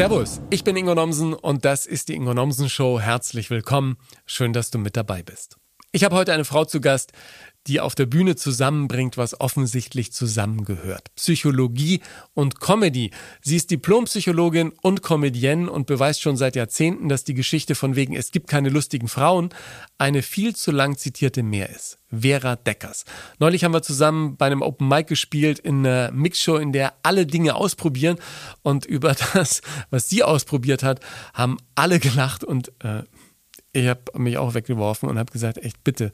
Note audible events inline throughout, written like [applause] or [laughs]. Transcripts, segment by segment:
Servus, ich bin Ingo Nomsen und das ist die Ingo Nomsen Show. Herzlich willkommen. Schön, dass du mit dabei bist. Ich habe heute eine Frau zu Gast, die auf der Bühne zusammenbringt, was offensichtlich zusammengehört. Psychologie und Comedy. Sie ist Diplompsychologin und Comedienne und beweist schon seit Jahrzehnten, dass die Geschichte von wegen es gibt keine lustigen Frauen eine viel zu lang zitierte mehr ist. Vera Deckers. Neulich haben wir zusammen bei einem Open Mic gespielt in einer Mixshow, in der alle Dinge ausprobieren und über [laughs] das, was sie ausprobiert hat, haben alle gelacht und äh, ich habe mich auch weggeworfen und habe gesagt, echt bitte,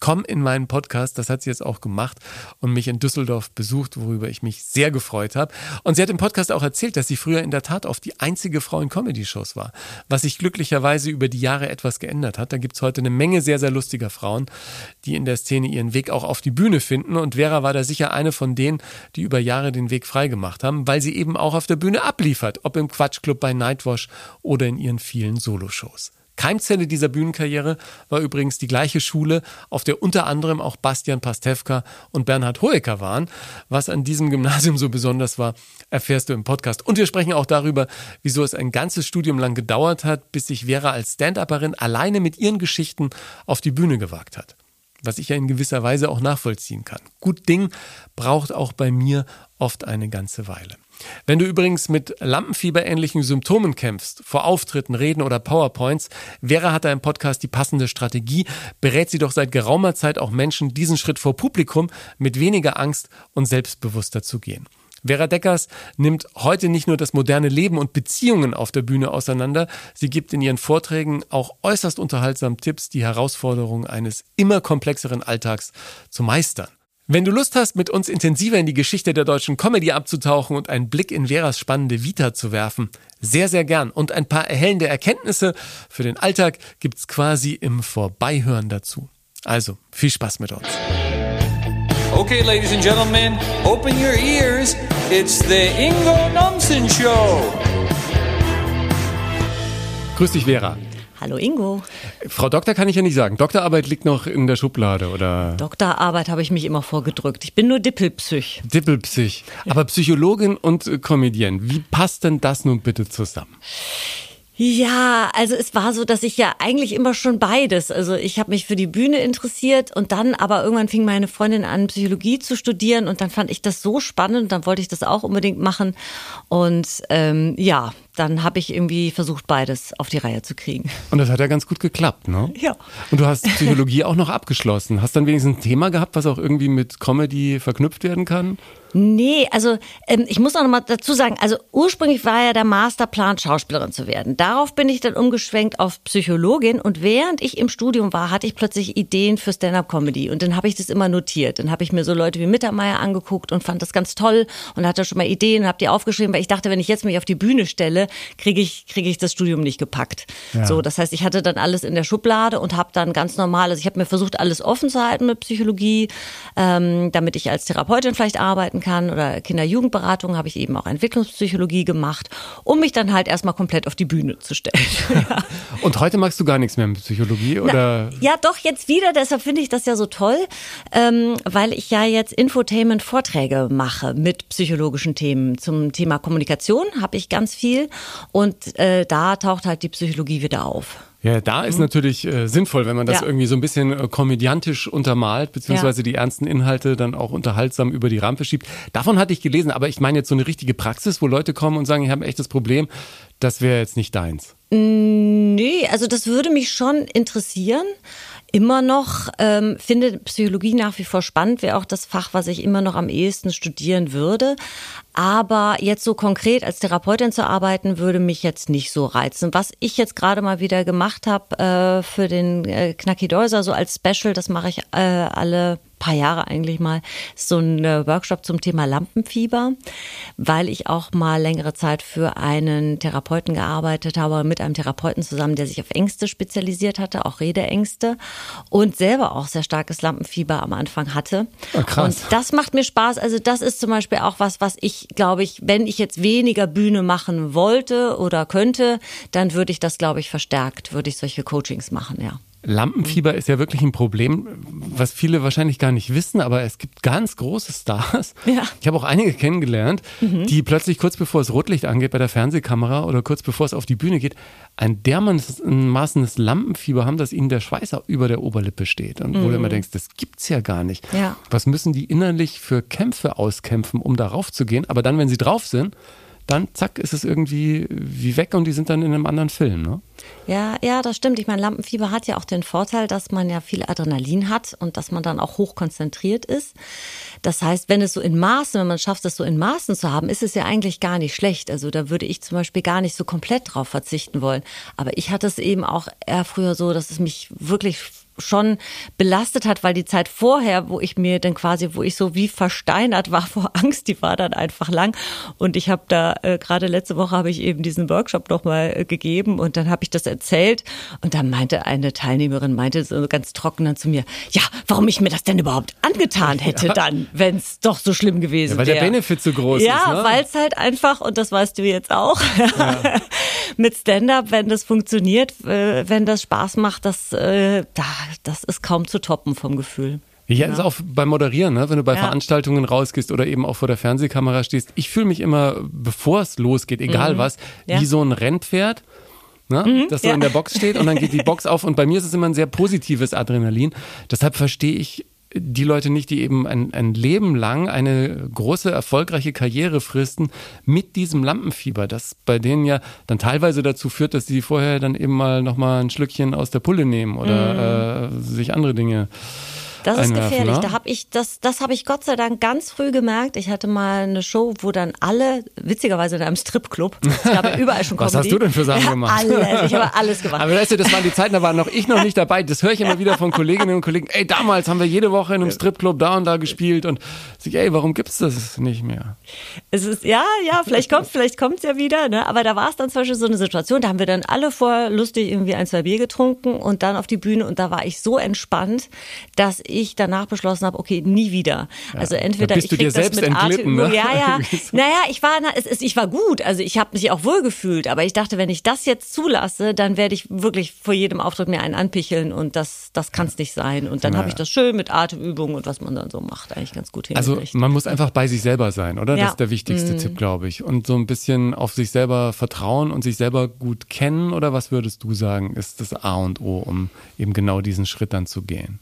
komm in meinen Podcast. Das hat sie jetzt auch gemacht und mich in Düsseldorf besucht, worüber ich mich sehr gefreut habe. Und sie hat im Podcast auch erzählt, dass sie früher in der Tat oft die einzige Frau in Comedy-Shows war, was sich glücklicherweise über die Jahre etwas geändert hat. Da gibt es heute eine Menge sehr, sehr lustiger Frauen, die in der Szene ihren Weg auch auf die Bühne finden. Und Vera war da sicher eine von denen, die über Jahre den Weg freigemacht haben, weil sie eben auch auf der Bühne abliefert, ob im Quatschclub bei Nightwash oder in ihren vielen Soloshows. Keimzelle dieser Bühnenkarriere war übrigens die gleiche Schule, auf der unter anderem auch Bastian Pastewka und Bernhard Hoeker waren. Was an diesem Gymnasium so besonders war, erfährst du im Podcast. Und wir sprechen auch darüber, wieso es ein ganzes Studium lang gedauert hat, bis sich Vera als Stand-Upperin alleine mit ihren Geschichten auf die Bühne gewagt hat. Was ich ja in gewisser Weise auch nachvollziehen kann. Gut Ding braucht auch bei mir oft eine ganze Weile. Wenn du übrigens mit Lampenfieberähnlichen Symptomen kämpfst, vor Auftritten, Reden oder PowerPoints, Vera hat da im Podcast die passende Strategie, berät sie doch seit geraumer Zeit auch Menschen, diesen Schritt vor Publikum mit weniger Angst und selbstbewusster zu gehen. Vera Deckers nimmt heute nicht nur das moderne Leben und Beziehungen auf der Bühne auseinander, sie gibt in ihren Vorträgen auch äußerst unterhaltsam Tipps, die Herausforderungen eines immer komplexeren Alltags zu meistern. Wenn du Lust hast, mit uns intensiver in die Geschichte der deutschen Comedy abzutauchen und einen Blick in Veras spannende Vita zu werfen, sehr, sehr gern. Und ein paar erhellende Erkenntnisse für den Alltag gibt's quasi im Vorbeihören dazu. Also, viel Spaß mit uns. Okay, ladies and gentlemen, open your ears. It's the Ingo Nomsen Show. Grüß dich, Vera. Hallo Ingo. Frau Doktor kann ich ja nicht sagen. Doktorarbeit liegt noch in der Schublade, oder? Doktorarbeit habe ich mich immer vorgedrückt. Ich bin nur Dippelpsych. Dippelpsych. Aber Psychologin und äh, Comedienne, wie passt denn das nun bitte zusammen? Ja, also es war so, dass ich ja eigentlich immer schon beides. Also ich habe mich für die Bühne interessiert und dann aber irgendwann fing meine Freundin an, Psychologie zu studieren und dann fand ich das so spannend, dann wollte ich das auch unbedingt machen. Und ähm, ja, dann habe ich irgendwie versucht, beides auf die Reihe zu kriegen. Und das hat ja ganz gut geklappt, ne? Ja. Und du hast Psychologie auch noch abgeschlossen. Hast dann wenigstens ein Thema gehabt, was auch irgendwie mit Comedy verknüpft werden kann? Nee, also ähm, ich muss auch noch mal dazu sagen, also ursprünglich war ja der Masterplan, Schauspielerin zu werden. Darauf bin ich dann umgeschwenkt auf Psychologin und während ich im Studium war, hatte ich plötzlich Ideen für Stand-up-Comedy und dann habe ich das immer notiert. Dann habe ich mir so Leute wie Mittermeier angeguckt und fand das ganz toll und hatte schon mal Ideen und habe die aufgeschrieben, weil ich dachte, wenn ich jetzt mich auf die Bühne stelle, kriege ich, kriege ich das Studium nicht gepackt. Ja. So, das heißt, ich hatte dann alles in der Schublade und habe dann ganz normal, also ich habe mir versucht, alles offen zu halten mit Psychologie, ähm, damit ich als Therapeutin vielleicht arbeiten kann oder Kinder-Jugendberatung habe ich eben auch Entwicklungspsychologie gemacht, um mich dann halt erstmal komplett auf die Bühne zu stellen. [laughs] ja. [laughs] Und heute magst du gar nichts mehr mit Psychologie, oder? Na, ja, doch, jetzt wieder, deshalb finde ich das ja so toll, ähm, weil ich ja jetzt Infotainment-Vorträge mache mit psychologischen Themen. Zum Thema Kommunikation habe ich ganz viel und äh, da taucht halt die Psychologie wieder auf. Ja, da ist natürlich äh, sinnvoll, wenn man das Ja. irgendwie so ein bisschen äh, komödiantisch untermalt, beziehungsweise die ernsten Inhalte dann auch unterhaltsam über die Rampe schiebt. Davon hatte ich gelesen, aber ich meine jetzt so eine richtige Praxis, wo Leute kommen und sagen, ich habe ein echtes Problem, das wäre jetzt nicht deins. Nee, also das würde mich schon interessieren. Immer noch ähm, finde Psychologie nach wie vor spannend, wäre auch das Fach, was ich immer noch am ehesten studieren würde. Aber jetzt so konkret als Therapeutin zu arbeiten, würde mich jetzt nicht so reizen. Was ich jetzt gerade mal wieder gemacht habe äh, für den äh, Knacki Deuser, so als Special, das mache ich äh, alle paar Jahre eigentlich mal, so ein äh, Workshop zum Thema Lampenfieber, weil ich auch mal längere Zeit für einen Therapeuten gearbeitet habe, mit einem Therapeuten zusammen, der sich auf Ängste spezialisiert hatte, auch Redeängste und selber auch sehr starkes Lampenfieber am Anfang hatte. Ah, krass. Und das macht mir Spaß. Also das ist zum Beispiel auch was, was ich, glaube ich, wenn ich jetzt weniger Bühne machen wollte oder könnte, dann würde ich das, glaube ich, verstärkt, würde ich solche Coachings machen, ja. Lampenfieber ist ja wirklich ein Problem, was viele wahrscheinlich gar nicht wissen, aber es gibt ganz große Stars. Ja. Ich habe auch einige kennengelernt, die plötzlich kurz bevor es Rotlicht angeht bei der Fernsehkamera oder kurz bevor es auf die Bühne geht, ein dermaßenes Lampenfieber haben, dass ihnen der Schweiß über der Oberlippe steht. Und wo du immer denkst, das gibt's ja gar nicht. Ja. Was müssen die innerlich für Kämpfe auskämpfen, um darauf zu gehen? Aber dann, wenn sie drauf sind, dann zack, ist es irgendwie wie weg und die sind dann in einem anderen Film. Ne? Ja, ja, das stimmt. Ich meine, Lampenfieber hat ja auch den Vorteil, dass man ja viel Adrenalin hat und dass man dann auch hoch konzentriert ist. Das heißt, wenn es so in Maßen, wenn man schafft, es so in Maßen zu haben, ist es ja eigentlich gar nicht schlecht. Also da würde ich zum Beispiel gar nicht so komplett drauf verzichten wollen. Aber ich hatte es eben auch eher früher so, dass es mich wirklich schon belastet hat, weil die Zeit vorher, wo ich mir dann quasi, wo ich so wie versteinert war vor [laughs] Angst, die war dann einfach lang. Und ich habe da äh, gerade letzte Woche habe ich eben diesen Workshop nochmal äh, gegeben und dann habe ich das erzählt und dann meinte eine Teilnehmerin meinte so ganz trocken dann zu mir, ja, warum ich mir das denn überhaupt angetan [laughs] hätte Ja. dann, wenn es doch so schlimm gewesen Ja, weil wäre. der Benefit so groß ja, ist. Ne? weil es halt einfach, und das weißt du jetzt auch, [laughs] mit Stand-up, wenn das funktioniert, äh, wenn das Spaß macht, das, äh, da, das ist kaum zu toppen vom Gefühl. Ja, ist auch beim Moderieren, ne? wenn du bei Ja. Veranstaltungen rausgehst oder eben auch vor der Fernsehkamera stehst. Ich fühle mich immer, bevor es losgeht, egal was, Mhm. Ja. wie so ein Rennpferd. Ne? das so ja. in der Box steht und dann geht die Box auf und bei mir ist es immer ein sehr positives Adrenalin. Deshalb verstehe ich die Leute nicht, die eben ein, ein Leben lang eine große, erfolgreiche Karriere fristen mit diesem Lampenfieber, das bei denen ja dann teilweise dazu führt, dass sie vorher dann eben mal nochmal ein Schlückchen aus der Pulle nehmen oder äh, sich andere Dinge Das ist gefährlich. ne? Da habe ich das, das habe ich Gott sei Dank ganz früh gemerkt. Ich hatte mal eine Show, wo dann alle, witzigerweise in einem Stripclub, [laughs] es gab überall schon Was Comedy. hast du denn für Sachen ja, gemacht? Alles, ich habe alles gemacht. Aber weißt du, das waren die Zeiten, da war noch ich noch nicht dabei. Das höre ich immer wieder von Kolleginnen und Kollegen. Ey, damals haben wir jede Woche in einem Stripclub da und da gespielt und ich, ey, warum gibt's das nicht mehr? Es ist, ja, ja, vielleicht kommt vielleicht kommt's ja wieder, ne? Aber da war es dann zum Beispiel so eine Situation, da haben wir dann alle vor lustig irgendwie ein, zwei Bier getrunken und dann auf die Bühne und da war ich so entspannt, dass ich danach beschlossen habe, okay, nie wieder. also entweder ich du krieg dir das selbst mit entglitten, Atemübung. ne? Ja, ja. [laughs] Naja, ich war, na, es ist, ich war gut, also ich habe mich auch wohl gefühlt, aber ich dachte, wenn ich das jetzt zulasse, dann werde ich wirklich vor jedem Auftritt mir einen anpicheln und das, das kann es nicht sein. Und dann habe ich das schön mit Atemübungen und was man dann so macht, eigentlich ganz gut Also hingekriegt. man muss einfach bei sich selber sein, oder? Ja. Mhm. Das ist der wichtigste Tipp, glaube ich. Und so ein bisschen auf sich selber vertrauen und sich selber gut kennen. Oder was würdest du sagen, ist das A und O, um eben genau diesen Schritt dann zu gehen?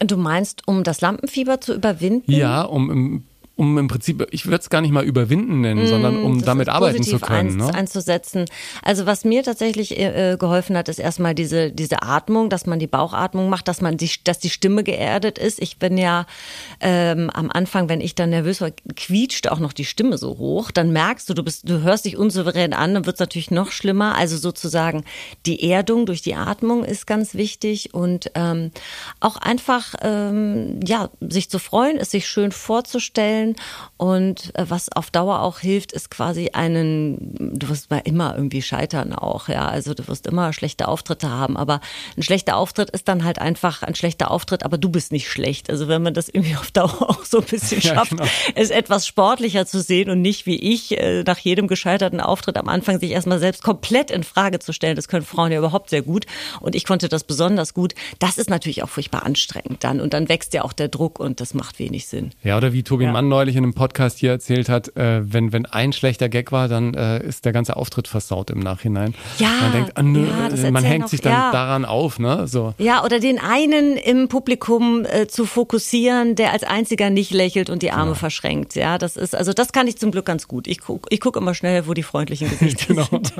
Du meinst, um das Lampenfieber zu überwinden? Ja, um im, um im Prinzip, ich würde es gar nicht mal überwinden nennen, sondern um Mm, damit arbeiten zu können. Eins, Ne? einzusetzen. Also was mir tatsächlich äh, geholfen hat, ist erstmal diese, diese Atmung, dass man die Bauchatmung macht, dass man die, dass die Stimme geerdet ist. Ich bin ja ähm, am Anfang, wenn ich dann nervös war, quietscht auch noch die Stimme so hoch. Dann merkst du, du bist, du hörst dich unsouverän an, dann wird es natürlich noch schlimmer. Also sozusagen die Erdung durch die Atmung ist ganz wichtig und ähm, auch einfach ähm, ja sich zu freuen, es sich schön vorzustellen und äh, was auf Dauer auch hilft, ist quasi einen, du wirst mal immer irgendwie scheitern auch, ja, also du wirst immer schlechte Auftritte haben, aber ein schlechter Auftritt ist dann halt einfach ein schlechter Auftritt, aber du bist nicht schlecht. Also wenn man das irgendwie auf Dauer [laughs] auch so ein bisschen [laughs] Ja, schafft, genau. es etwas sportlicher zu sehen und nicht wie ich äh, nach jedem gescheiterten Auftritt am Anfang sich erstmal selbst komplett in Frage zu stellen. Das können Frauen ja überhaupt sehr gut und ich konnte das besonders gut. Das ist natürlich auch furchtbar anstrengend dann und dann wächst ja auch der Druck und das macht wenig Sinn. Ja, oder wie Tobi Ja. Mann neulich in einem Podcast hier erzählt hat, äh, wenn, wenn ein schlechter Gag war, dann äh, ist der ganze Auftritt versaut im Nachhinein. Ja, man denkt, ah, nö, ja, das man hängt auch- sich dann ja. daran auf, ne? So. Ja, oder den einen im Publikum äh, zu fokussieren, der als einziger nicht lächelt und die Arme verschränkt. Ja, das ist, also das kann ich zum Glück ganz gut. Ich guck, ich guck immer schnell, wo die freundlichen [laughs] Gesichter Genau. sind.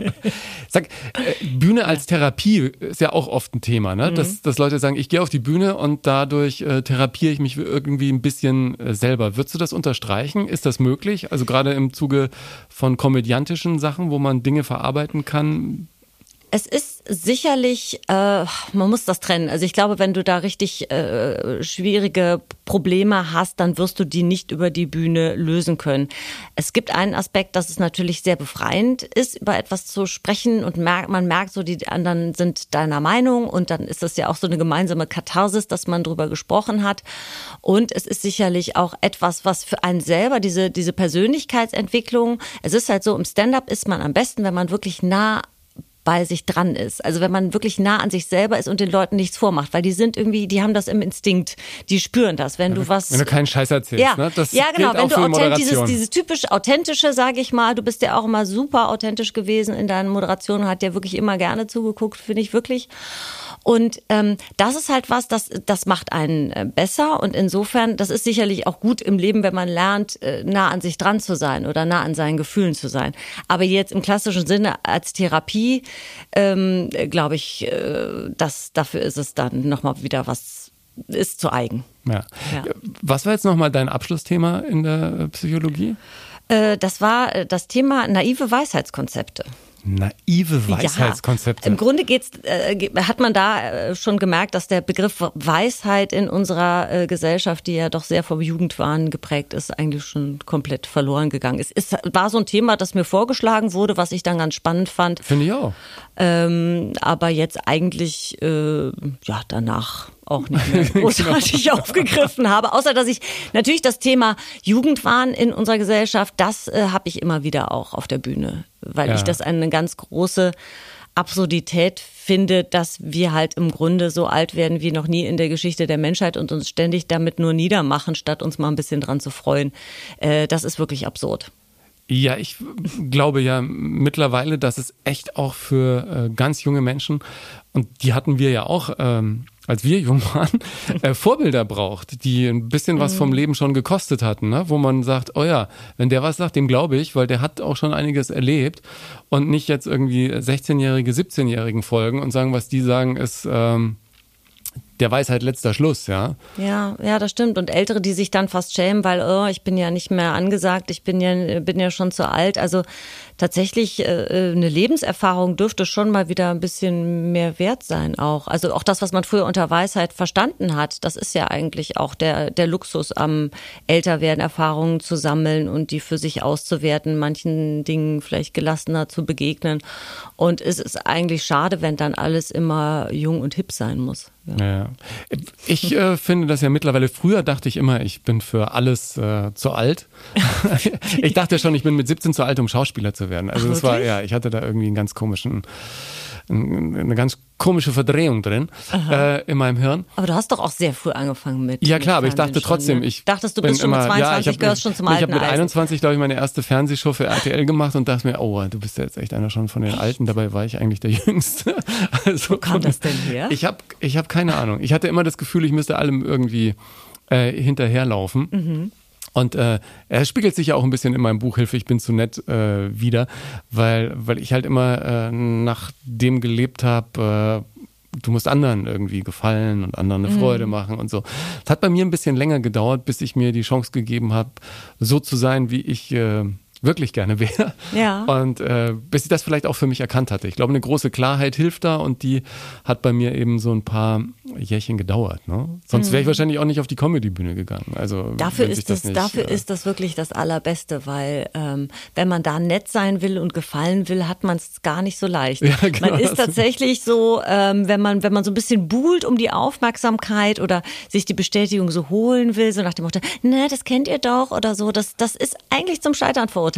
Sag, äh, Bühne als Therapie ist ja auch oft ein Thema, ne? Mhm. Dass, dass Leute sagen, ich gehe auf die Bühne und dadurch äh, therapiere ich mich irgendwie ein bisschen äh, selber. Würdest du das unterstreichen? Ist das möglich? Also gerade im Zuge von komödiantischen Sachen, wo man Dinge verarbeiten kann? Es ist sicherlich, äh, man muss das trennen. Also ich glaube, wenn du da richtig äh, schwierige Probleme hast, dann wirst du die nicht über die Bühne lösen können. Es gibt einen Aspekt, dass es natürlich sehr befreiend ist, über etwas zu sprechen und merkt, man merkt so, die anderen sind deiner Meinung und dann ist das ja auch so eine gemeinsame Katharsis, dass man drüber gesprochen hat. Und es ist sicherlich auch etwas, was für einen selber, diese, diese Persönlichkeitsentwicklung, es ist halt so, im Stand-up ist man am besten, wenn man wirklich nah bei sich dran ist. Also wenn man wirklich nah an sich selber ist und den Leuten nichts vormacht, weil die sind irgendwie, die haben das im Instinkt, die spüren das. Wenn du was, wenn du keinen Scheiß erzählst, ja, ne? Das ja genau, wenn du authent, dieses, dieses typisch authentische, sage ich mal, du bist ja auch immer super authentisch gewesen in deinen Moderationen, hat ja wirklich immer gerne zugeguckt, finde ich wirklich. Und ähm, das ist halt was, das, das macht einen äh, besser. Und insofern, das ist sicherlich auch gut im Leben, wenn man lernt, äh, nah an sich dran zu sein oder nah an seinen Gefühlen zu sein. Aber jetzt im klassischen Sinne als Therapie, ähm, glaube ich, äh, das, dafür ist es dann nochmal wieder was, ist zu eigen. Ja. Ja. Was war jetzt nochmal dein Abschlussthema in der Psychologie? Äh, das war äh, das Thema naive Weisheitskonzepte. Naive Weisheitskonzepte. Ja, Im Grunde geht's, äh, hat man da äh, schon gemerkt, dass der Begriff Weisheit in unserer äh, Gesellschaft, die ja doch sehr vom Jugendwahn geprägt ist, eigentlich schon komplett verloren gegangen ist. Es war so ein Thema, das mir vorgeschlagen wurde, was ich dann ganz spannend fand, Finde ich auch. ähm, aber jetzt eigentlich äh, ja danach auch nicht mehr [laughs] großartig aufgegriffen habe. Außer dass ich natürlich das Thema Jugendwahn in unserer Gesellschaft, das äh, habe ich immer wieder auch auf der Bühne, weil Ja. ich das eine ganz große Absurdität finde, dass wir halt im Grunde so alt werden wie noch nie in der Geschichte der Menschheit und uns ständig damit nur niedermachen, statt uns mal ein bisschen dran zu freuen. Äh, das ist wirklich absurd. Ja, ich glaube ja mittlerweile, dass es echt auch für äh, ganz junge Menschen, und die hatten wir ja auch, ähm, als wir jung waren, äh, Vorbilder braucht, die ein bisschen was vom Leben schon gekostet hatten, ne? wo man sagt, oh ja, wenn der was sagt, dem glaube ich, weil der hat auch schon einiges erlebt und nicht jetzt irgendwie 16-jährige, 17-jährigen folgen und sagen, was die sagen, ist ähm, der Weisheit letzter Schluss, ja. Ja, ja, das stimmt. Und Ältere, die sich dann fast schämen, weil oh, ich bin ja nicht mehr angesagt, ich bin ja, bin ja schon zu alt. Also tatsächlich äh, eine Lebenserfahrung dürfte schon mal wieder ein bisschen mehr wert sein auch. Also auch das, was man früher unter Weisheit verstanden hat, das ist ja eigentlich auch der, der Luxus am Älterwerden, Erfahrungen zu sammeln und die für sich auszuwerten, manchen Dingen vielleicht gelassener zu begegnen. Und es ist eigentlich schade, wenn dann alles immer jung und hip sein muss. Ja. Ja. Ich äh, finde das ja mittlerweile, früher dachte ich immer, ich bin für alles äh, zu alt. [laughs] ich dachte schon, ich bin mit 17 zu alt, um Schauspieler zu werden. Also Ach, das war, ja, ich hatte da irgendwie einen ganz komischen, eine ganz komische Verdrehung drin äh, in meinem Hirn. Aber du hast doch auch sehr früh angefangen mit. Ja mit klar, aber ich dachte schon, trotzdem, ne? ich dachtest du bist schon mit immer- 22, ja, ich hab, gehörst schon zum Ich alten habe mit Eisen. 21, glaube ich, meine erste Fernsehshow für RTL gemacht und dachte mir, oh, du bist ja jetzt echt einer schon von den Alten. Dabei war ich eigentlich der [laughs] Jüngste. Also, Wo kam das denn her? Ich habe ich hab keine Ahnung. Ich hatte immer das Gefühl, ich müsste allem irgendwie äh, hinterherlaufen. Mhm. Und äh, er spiegelt sich ja auch ein bisschen in meinem Buch Hilfe, ich bin zu nett äh, wieder, weil, weil ich halt immer äh, nach dem gelebt habe, äh, du musst anderen irgendwie gefallen und anderen eine Freude machen und so. Es hat bei mir ein bisschen länger gedauert, bis ich mir die Chance gegeben habe, so zu sein, wie ich äh, wirklich gerne wäre. Ja. Und äh, bis ich das vielleicht auch für mich erkannt hatte. Ich glaube, eine große Klarheit hilft da und die hat bei mir eben so ein paar Jährchen gedauert. Ne? Sonst wäre ich wahrscheinlich auch nicht auf die Comedy-Bühne gegangen. Also Mhm. Dafür ist das, nicht, dafür äh, ist das wirklich das Allerbeste, weil ähm, wenn man da nett sein will und gefallen will, hat man es gar nicht so leicht. [laughs] Ja, genau, man ist das- tatsächlich so, ähm, wenn man wenn man so ein bisschen buhlt um die Aufmerksamkeit oder sich die Bestätigung so holen will, so nach dem Motto, ne, das kennt ihr doch oder so, das das ist eigentlich zum Scheitern verurteilt.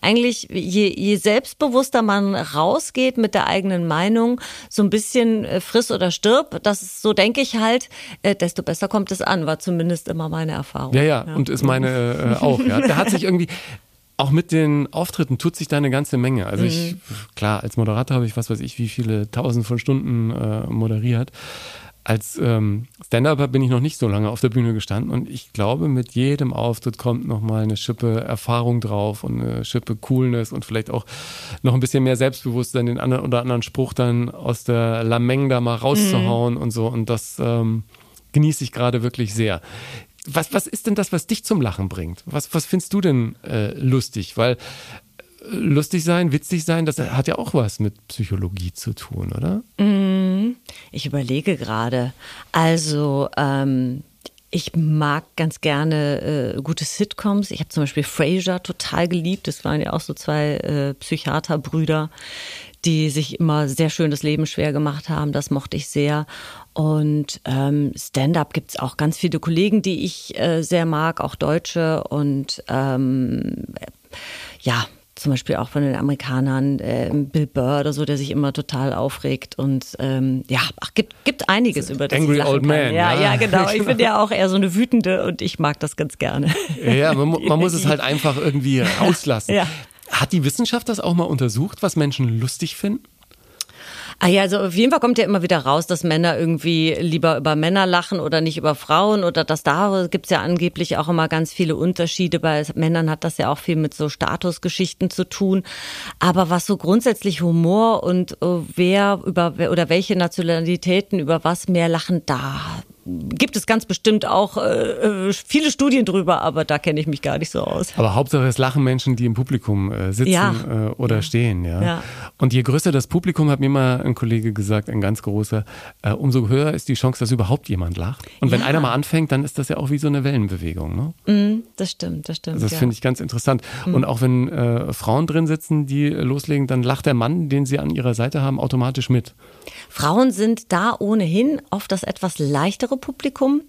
Eigentlich je, je selbstbewusster man rausgeht mit der eigenen Meinung, so ein bisschen äh, friss oder stirb, das ist, so denke ich halt, äh, desto besser kommt es an, war zumindest immer meine Erfahrung. Ja, ja, und ist meine äh, auch. Ja. Da hat sich irgendwie, auch mit den Auftritten tut sich da eine ganze Menge. Also ich, Mhm. klar, als Moderator habe ich was weiß ich, wie viele tausend von Stunden äh, moderiert. Als ähm, Stand-Upper bin ich noch nicht so lange auf der Bühne gestanden und ich glaube, mit jedem Auftritt kommt nochmal eine Schippe Erfahrung drauf und eine Schippe Coolness und vielleicht auch noch ein bisschen mehr Selbstbewusstsein, den anderen oder anderen Spruch dann aus der Lameng da mal rauszuhauen und so. Und das ähm, genieße ich gerade wirklich sehr. Was, was ist denn das, was dich zum Lachen bringt? Was, was findest du denn äh, lustig? Weil lustig sein, witzig sein, das hat ja auch was mit Psychologie zu tun, oder? Ich überlege gerade. Also, ähm, ich mag ganz gerne äh, gute Sitcoms. Ich habe zum Beispiel Frasier total geliebt. Das waren ja auch so zwei äh, Psychiaterbrüder, die sich immer sehr schön das Leben schwer gemacht haben. Das mochte ich sehr. Und ähm, Stand-up gibt's auch ganz viele Kollegen, die ich äh, sehr mag, auch Deutsche. Und ähm, ja, zum Beispiel auch von den Amerikanern, äh, Bill Burr oder so, der sich immer total aufregt und ähm, ja, ach, gibt, gibt einiges über das. Angry Old Man. Ja, ja, ja, genau. Ich bin ja auch eher so eine wütende und ich mag das ganz gerne. Ja, man, man muss es halt [laughs] einfach irgendwie rauslassen. Ja. Hat die Wissenschaft das auch mal untersucht, was Menschen lustig finden? Ah ja, also auf jeden Fall kommt ja immer wieder raus, dass Männer irgendwie lieber über Männer lachen oder nicht über Frauen oder dass da gibt's ja angeblich auch immer ganz viele Unterschiede. Bei Männern hat das ja auch viel mit so Statusgeschichten zu tun. Aber was so grundsätzlich Humor und äh, wer über oder welche Nationalitäten über was mehr lachen, da gibt es ganz bestimmt auch äh, äh, viele Studien drüber, aber da kenne ich mich gar nicht so aus. Aber Hauptsache es lachen Menschen, die im Publikum äh, sitzen Ja. äh, oder stehen. Ja? Ja. Und je größer das Publikum, hat mir mal ein Kollege gesagt, ein ganz großer, äh, umso höher ist die Chance, dass überhaupt jemand lacht. Und wenn Ja. einer mal anfängt, dann ist das ja auch wie so eine Wellenbewegung. Ne? Mm, das stimmt, das stimmt. Also das finde ich ganz interessant. Und auch wenn äh, Frauen drin sitzen, die loslegen, dann lacht der Mann, den sie an ihrer Seite haben, automatisch mit. Frauen sind da ohnehin oft das etwas leichtere Publikum,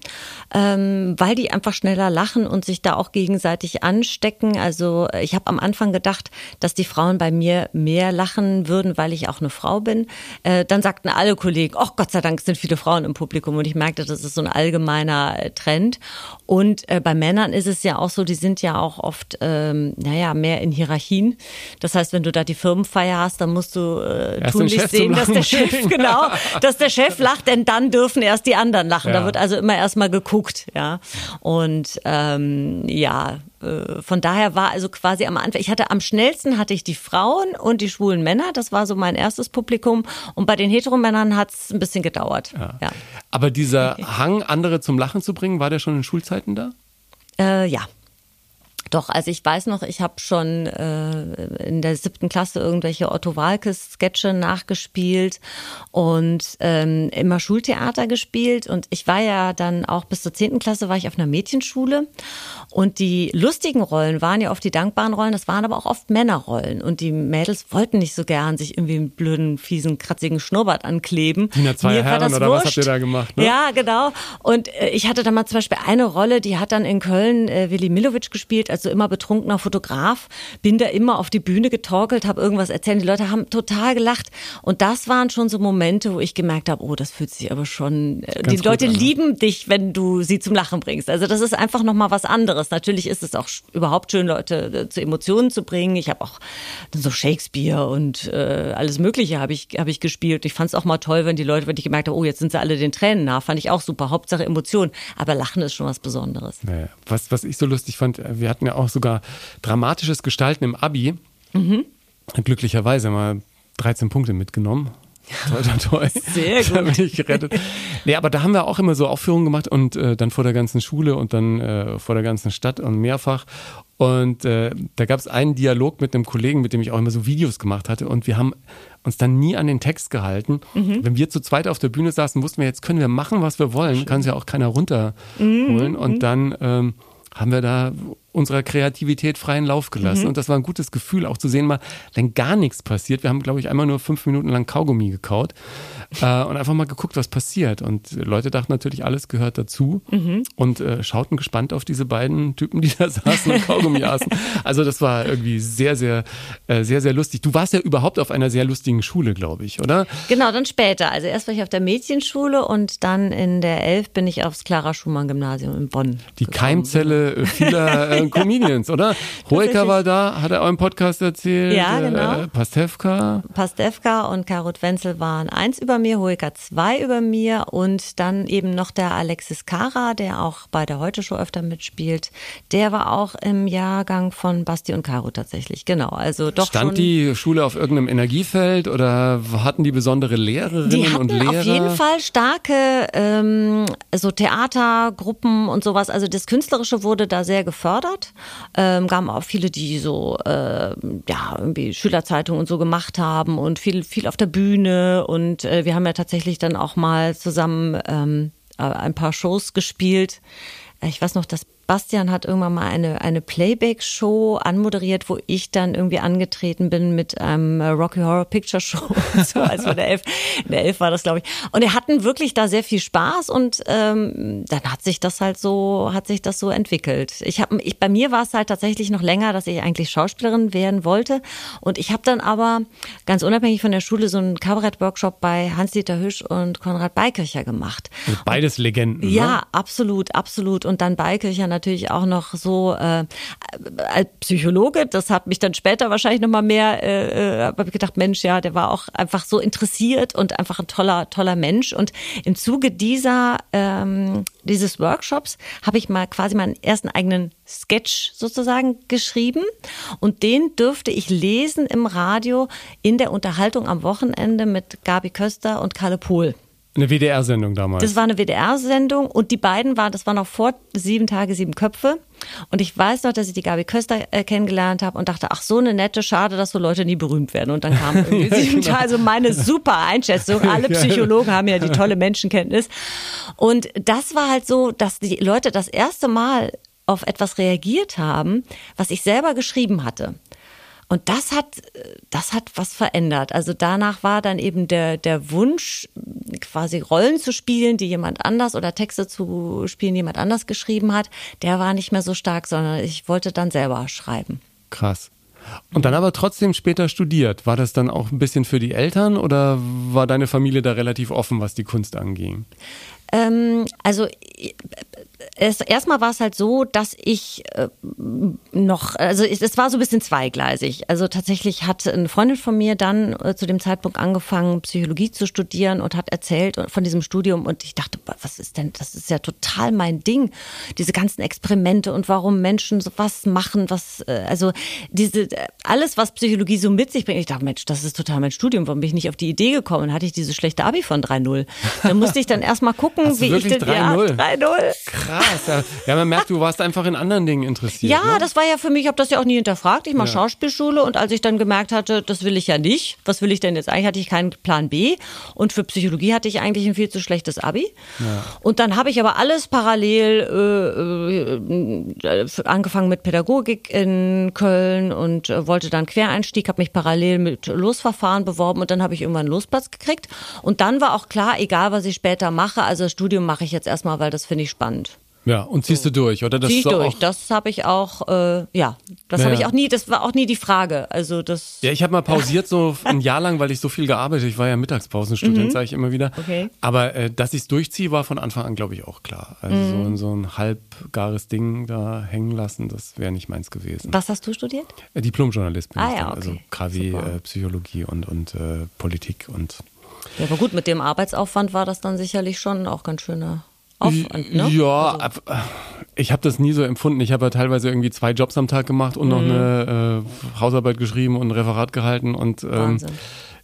ähm, weil die einfach schneller lachen und sich da auch gegenseitig anstecken. Also äh, ich habe am Anfang gedacht, dass die Frauen bei mir mehr lachen würden, weil ich auch eine Frau bin. Äh, dann sagten alle Kollegen, ach Gott sei Dank sind viele Frauen im Publikum und ich merkte, das ist so ein allgemeiner äh, Trend. Und äh, bei Männern ist es ja auch so, die sind ja auch oft, ähm, naja, mehr in Hierarchien. Das heißt, wenn du da die Firmenfeier hast, dann musst du äh, zum sehen, dass der Chef, [laughs] genau, dass der Chef lacht, denn dann dürfen erst die anderen lachen. Ja. Da wird also immer erstmal geguckt, ja. Und ähm, ja, äh, von daher war also quasi am Anfang, ich hatte am schnellsten hatte ich die Frauen und die schwulen Männer, das war so mein erstes Publikum. Und bei den Heteromännern hat es ein bisschen gedauert. Ja. Aber dieser [laughs] Hang, andere zum Lachen zu bringen, war der schon in Schulzeiten da? Äh, ja. Doch, also ich weiß noch, ich habe schon äh, in der siebten Klasse irgendwelche Otto Walkes-Sketche nachgespielt und ähm, immer Schultheater gespielt. Und ich war ja dann auch bis zur zehnten Klasse war ich auf einer Mädchenschule. Und die lustigen Rollen waren ja oft die dankbaren Rollen, das waren aber auch oft Männerrollen. Und die Mädels wollten nicht so gern sich irgendwie einen blöden, fiesen, kratzigen Schnurrbart ankleben. Tina Zweier Herren oder was wurscht. habt ihr da gemacht, ne? Ja, genau. Und äh, ich hatte da mal zum Beispiel eine Rolle, die hat dann in Köln äh, Willi Milovic gespielt, also immer betrunkener Fotograf. Bin da immer auf die Bühne getorkelt, habe irgendwas erzählt. Die Leute haben total gelacht. Und das waren schon so Momente, wo ich gemerkt habe, oh, das fühlt sich aber schon. Äh, die gut Leute an, ne? lieben dich, wenn du sie zum Lachen bringst. Also das ist einfach noch mal was anderes. Natürlich ist es auch überhaupt schön, Leute äh, zu Emotionen zu bringen. Ich habe auch so Shakespeare und äh, alles Mögliche habe ich habe ich gespielt. Ich fand es auch mal toll, wenn die Leute, wenn ich gemerkt habe, oh, jetzt sind sie alle den Tränen nah, fand ich auch super. Hauptsache Emotionen. Aber Lachen ist schon was Besonderes. Naja, was, was ich so lustig fand, äh, wir hatten ja auch sogar dramatisches Gestalten im Abi. Mhm. Glücklicherweise mal 13 Punkte mitgenommen. Toi, toi, toi. Sehr [laughs] Da gut. bin ich gerettet. Nee, aber da haben wir auch immer so Aufführungen gemacht und äh, dann vor der ganzen Schule und dann äh, vor der ganzen Stadt und mehrfach. Und äh, da gab es einen Dialog mit einem Kollegen, mit dem ich auch immer so Videos gemacht hatte. Und wir haben uns dann nie an den Text gehalten. Mhm. Wenn wir zu zweit auf der Bühne saßen, wussten wir, jetzt können wir machen, was wir wollen. Kann es ja auch keiner runterholen. Mhm. Und dann ähm, haben wir da unserer Kreativität freien Lauf gelassen. Mhm. Und das war ein gutes Gefühl, auch zu sehen, mal, wenn gar nichts passiert. Wir haben, glaube ich, einmal nur fünf Minuten lang Kaugummi gekaut [laughs] äh, und einfach mal geguckt, was passiert. Und Leute dachten natürlich, alles gehört dazu Mhm. und äh, schauten gespannt auf diese beiden Typen, die da [laughs] saßen und Kaugummi aßen. Also das war irgendwie sehr, sehr, äh, sehr, sehr lustig. Du warst ja überhaupt auf einer sehr lustigen Schule, glaube ich, oder? Genau, dann später. Also erst war ich auf der Mädchenschule und dann in der Elf bin ich aufs Clara Schumann Gymnasium in Bonn. Die gekommen. Keimzelle [laughs] vieler äh, Comedians, oder? Hoeker war da, hat er auch im Podcast erzählt. Ja, genau. Äh, Pastewka. Pastewka und Karut Wenzel waren eins über mir, Hoeker zwei über mir und dann eben noch der Alexis Kara, der auch bei der Heute Show öfter mitspielt. Der war auch im Jahrgang von Basti und Caro tatsächlich. Genau, also doch Stand schon. die Schule auf irgendeinem Energiefeld oder hatten die besondere Lehrerinnen Die hatten und Lehrer? auf jeden Fall starke ähm, so Theatergruppen und sowas. Also das Künstlerische wurde da sehr gefördert. Ähm, gaben auch viele, die so äh, ja irgendwie Schülerzeitungen und so gemacht haben und viel viel auf der Bühne und äh, wir haben ja tatsächlich dann auch mal zusammen ähm, äh, ein paar Shows gespielt. Äh, Ich weiß noch, dass Bastian hat irgendwann mal eine, eine Playback-Show anmoderiert, wo ich dann irgendwie angetreten bin mit einem Rocky Horror Picture Show. [laughs] so, also in der Elf, in der Elf war das, glaube ich. Und wir hatten wirklich da sehr viel Spaß und ähm, dann hat sich das halt so, hat sich das so entwickelt. Ich habe, ich, bei mir war es halt tatsächlich noch länger, dass ich eigentlich Schauspielerin werden wollte. Und ich habe dann aber ganz unabhängig von der Schule so einen Kabarett-Workshop bei Hans-Dieter Hüsch und Konrad Beikircher gemacht. Also beides Legenden. Ja, ne? absolut, absolut. Und dann Beikircher natürlich auch noch so äh, als Psychologe. Das hat mich dann später wahrscheinlich nochmal mehr, äh, ich gedacht, Mensch, ja, der war auch einfach so interessiert und einfach ein toller, toller Mensch. Und im Zuge dieser, ähm, dieses Workshops habe ich mal quasi meinen ersten eigenen Sketch sozusagen geschrieben. Und den dürfte ich lesen im Radio in der Unterhaltung am Wochenende mit Gabi Köster und Kalle Pohl. Eine WDR-Sendung damals. Das war eine WDR-Sendung und die beiden waren, das war noch vor sieben Tage, sieben Köpfe. Und ich weiß noch, dass ich die Gabi Köster äh, kennengelernt habe und dachte, ach so eine nette, schade, dass so Leute nie berühmt werden. Und dann kam [laughs] irgendwie ja, sieben genau. Tage, also meine super Einschätzung. [laughs] Alle Psychologen haben ja die tolle [laughs] Menschenkenntnis. Und das war halt so, dass die Leute das erste Mal auf etwas reagiert haben, was ich selber geschrieben hatte. Und das hat, das hat was verändert. Also danach war dann eben der, der Wunsch, quasi Rollen zu spielen, die jemand anders oder Texte zu spielen, die jemand anders geschrieben hat, der war nicht mehr so stark, sondern ich wollte dann selber schreiben. Krass. Und dann aber trotzdem später studiert. War das dann auch ein bisschen für die Eltern oder war deine Familie da relativ offen, was die Kunst anging? Ähm, also es, erstmal war es halt so, dass ich äh, noch, also es, es, war so ein bisschen zweigleisig. Also tatsächlich hat eine Freundin von mir dann äh, zu dem Zeitpunkt angefangen, Psychologie zu studieren und hat erzählt von diesem Studium und ich dachte, was ist denn, das ist ja total mein Ding, diese ganzen Experimente und warum Menschen sowas machen, was, äh, also diese, alles, was Psychologie so mit sich bringt. Ich dachte, Mensch, das ist total mein Studium, warum bin ich nicht auf die Idee gekommen? Hatte ich diese schlechte Abi von 3-0. Dann musste ich dann erstmal gucken, wie ich denn, 3-0? ja, 3-0. Krass. Ja, man merkt, du warst einfach in anderen Dingen interessiert. Ja, ne? das war ja für mich, ich habe das ja auch nie hinterfragt. Ich mache Ja. Schauspielschule und als ich dann gemerkt hatte, das will ich ja nicht, was will ich denn jetzt eigentlich, hatte ich keinen Plan B und für Psychologie hatte ich eigentlich ein viel zu schlechtes Abi. Und dann habe ich aber alles parallel äh, äh, angefangen mit Pädagogik in Köln und äh, wollte dann Quereinstieg, habe mich parallel mit Losverfahren beworben und dann habe ich irgendwann einen Losplatz gekriegt und dann war auch klar, egal was ich später mache, also das Studium mache ich jetzt erstmal, weil das finde ich spannend. Ja, und ziehst du durch, oder? Das Zieh ich durch. Auch, Das habe ich auch, äh, ja, das Ja. habe ich auch nie, das war auch nie die Frage. Also das. ja, ich habe mal pausiert so [laughs] ein Jahr lang, weil ich so viel gearbeitet Ich war ja Mittagspausenstudent, sage ich immer wieder. Mhm. Okay. Aber äh, dass ich es durchziehe, war von Anfang an, glaube ich, auch klar. Also Mhm. so, so ein halbgares Ding da hängen lassen, das wäre nicht meins gewesen. Was hast du studiert? Äh, Diplomjournalist bin Ah, ich ja. Also okay. KW, Super. äh, Psychologie und, und äh, Politik und Ja, aber gut, mit dem Arbeitsaufwand war das dann sicherlich schon auch ganz schöner Aufwand, ne? Ja, Also, ich habe das nie so empfunden. Ich habe ja teilweise irgendwie zwei Jobs am Tag gemacht und noch Mhm. eine äh, Hausarbeit geschrieben und ein Referat gehalten und ähm,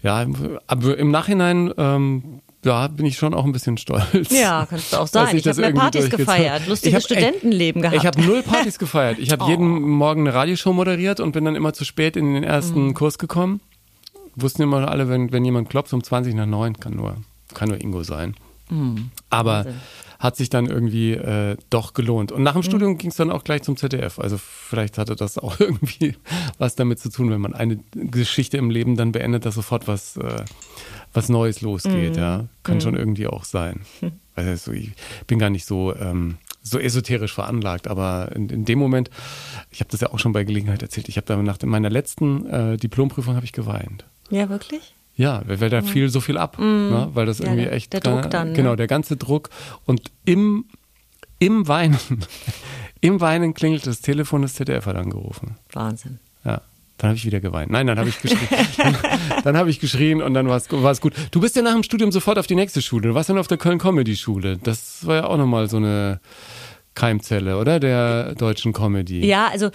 ja, aber im Nachhinein ähm, ja, bin ich schon auch ein bisschen stolz. Ja, kannst du auch sein. Ich das habe irgendwie Partys gefeiert, lustiges Ich hab- Studentenleben gehabt. Ich habe null Partys gefeiert. Ich habe [laughs] Oh. jeden Morgen eine Radioshow moderiert und bin dann immer zu spät in den ersten Mhm. Kurs gekommen. Wussten immer alle, wenn, wenn jemand klopft um 20 nach 9, kann nur, kann nur Ingo sein. Aber Wahnsinn. Hat sich dann irgendwie äh, doch gelohnt. Und nach dem Studium ging es dann auch gleich zum ZDF. Also vielleicht hatte das auch [laughs] irgendwie was damit zu tun, wenn man eine Geschichte im Leben dann beendet, dass sofort was, äh, was Neues losgeht. Ja, kann schon irgendwie auch sein. Also ich bin gar nicht so ähm, so esoterisch veranlagt, aber in, in dem Moment, ich habe das ja auch schon bei Gelegenheit erzählt, ich habe da nach meiner letzten äh, Diplomprüfung habe ich geweint. ja, wirklich? Ja, weil da fiel so viel ab, ne? weil das Ja, irgendwie echt der Druck dann, ne? genau der ganze Druck und im im Weinen [laughs] im Weinen klingelt das Telefon des ZDF hat angerufen. Wahnsinn. Ja, dann habe ich wieder geweint. Nein, dann habe ich geschrien. [laughs] dann dann habe ich geschrien und dann war es gut. Du bist ja nach dem Studium sofort auf die nächste Schule. Du warst dann auf der Köln Comedy Schule. Das war ja auch nochmal so eine Keimzelle, oder? Der deutschen Comedy. Ja, also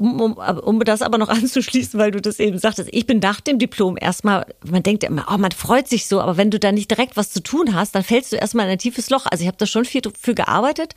um, um, um das aber noch [laughs] anzuschließen, weil du das eben sagtest, ich bin nach dem Diplom erstmal, man denkt immer, oh, man freut sich so, aber wenn du da nicht direkt was zu tun hast, dann fällst du erstmal in ein tiefes Loch. Also ich habe da schon viel für gearbeitet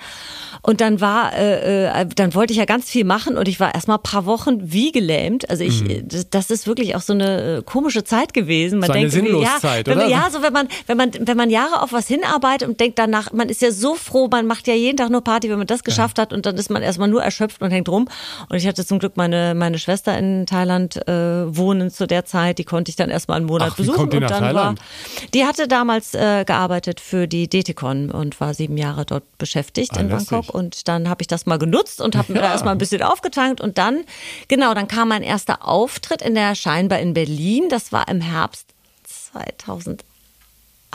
und dann war, äh, äh, dann wollte ich ja ganz viel machen und ich war erstmal ein paar Wochen wie gelähmt. Also ich, mhm. das ist wirklich auch so eine äh, komische Zeit gewesen. Man so denkt, eine ja, oder? ja, so wenn man, wenn man, wenn man Jahre auf was hinarbeitet und denkt danach, man ist ja so froh, man macht ja jeden Tag nur Party, wenn man das geschafft ja. hat und dann ist man erstmal nur erschöpft und hängt rum. Und ich hatte zum Glück meine, meine Schwester in Thailand äh, wohnen zu der Zeit. Die konnte ich dann erstmal einen Monat Ach, besuchen. und dann Thailand? war die hatte damals äh, gearbeitet für die Detikon und war sieben Jahre dort beschäftigt ah, in Bangkok. Und dann habe ich das mal genutzt und habe mir da erstmal ein bisschen aufgetankt. Und dann, genau, dann kam mein erster Auftritt in der Scheinbar in Berlin. Das war im Herbst 2001.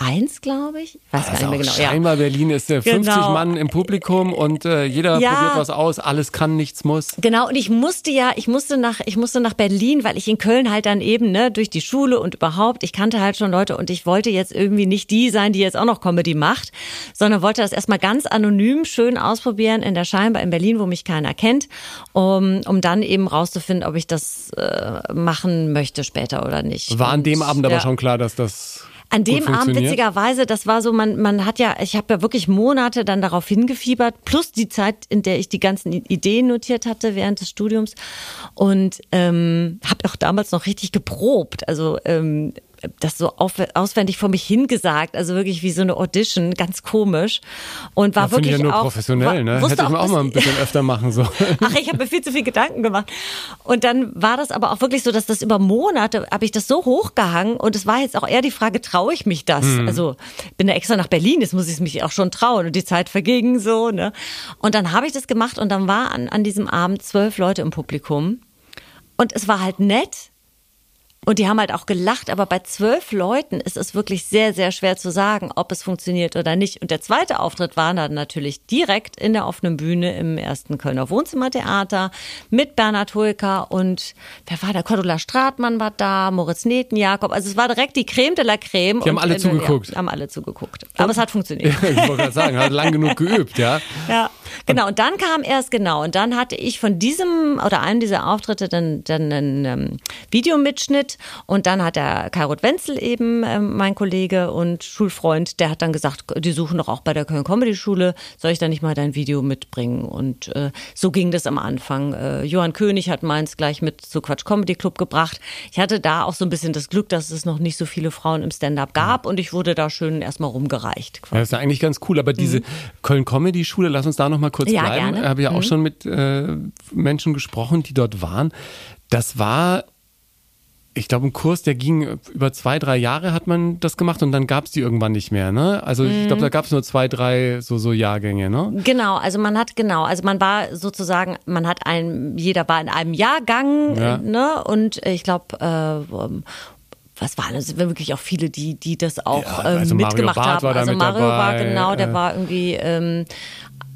1, glaube ich. Weiß also gar nicht mehr genau. Scheinbar ja. Berlin ist der 50 genau. Mann im Publikum und äh, jeder ja. probiert was aus, alles kann, nichts muss. Genau, und ich musste ja, ich musste nach, ich musste nach Berlin, weil ich in Köln halt dann eben, ne, durch die Schule und überhaupt, ich kannte halt schon Leute und ich wollte jetzt irgendwie nicht die sein, die jetzt auch noch Comedy macht, sondern wollte das erstmal ganz anonym schön ausprobieren in der Scheinbar in Berlin, wo mich keiner kennt, um, um dann eben rauszufinden, ob ich das äh, machen möchte später oder nicht. War an dem Abend und, aber ja. schon klar, dass das an dem Abend witzigerweise, das war so, man, man hat ja, ich habe ja wirklich Monate dann darauf hingefiebert, plus die Zeit, in der ich die ganzen Ideen notiert hatte während des Studiums und ähm, habe auch damals noch richtig geprobt. Also ähm, das so auf, auswendig vor mich hingesagt, also wirklich wie so eine Audition, ganz komisch. Und war ja, wirklich ich ja nur auch, professionell, ne? Hätte ich mir auch mal ein bisschen [laughs] öfter machen sollen. Ach, ich habe mir viel zu viel Gedanken gemacht. Und dann war das aber auch wirklich so, dass das über Monate habe ich das so hochgehangen und es war jetzt auch eher die Frage, traue ich mich das? Mhm. Also bin da extra nach Berlin, jetzt muss ich mich auch schon trauen und die Zeit verging so, ne? Und dann habe ich das gemacht und dann war an, an diesem Abend zwölf Leute im Publikum. Und es war halt nett, und die haben halt auch gelacht, aber bei zwölf Leuten ist es wirklich sehr, sehr schwer zu sagen, ob es funktioniert oder nicht. Und der zweite Auftritt war dann natürlich direkt in der offenen Bühne im ersten Kölner Wohnzimmertheater mit Bernhard Hulker und wer war da? Cordula Stratmann war da, Moritz Neten, Jakob. Also es war direkt die Creme de la Creme. Die haben alle zugeguckt. Ja, haben alle zugeguckt. Aber es hat funktioniert. Ja, [laughs] ich wollte gerade sagen, hat lang genug geübt, ja. [laughs] Ja, genau. Und dann kam erst genau. Und dann hatte ich von diesem oder einem dieser Auftritte dann, dann einen ähm, Videomitschnitt und dann hat der Kairot Wenzel eben, äh, mein Kollege und Schulfreund, der hat dann gesagt, die suchen doch auch bei der Köln Comedy Schule, soll ich da nicht mal dein Video mitbringen? Und äh, so ging das am Anfang. Äh, Johann König hat meins gleich mit zu Quatsch Comedy Club gebracht. Ich hatte da auch so ein bisschen das Glück, dass es noch nicht so viele Frauen im Stand-up gab und ich wurde da schön erstmal rumgereicht. Ja, das ist ja eigentlich ganz cool, aber diese mhm. Köln Comedy Schule, lass uns da noch mal kurz ja, bleiben. Ich habe ja auch mhm. schon mit äh, Menschen gesprochen, die dort waren. Das war ich glaube, ein Kurs, der ging über zwei, drei Jahre hat man das gemacht und dann gab es die irgendwann nicht mehr, ne? Also ich glaube, da gab es nur zwei, drei so, so Jahrgänge, ne? Genau, also man hat, genau, also man war sozusagen, man hat ein, jeder war in einem Jahrgang, ja. ne? Und ich glaube, äh, was waren es wirklich auch viele, die, die das auch ja, also ähm, mitgemacht haben. also Mario dabei, war genau, der äh, war irgendwie ähm,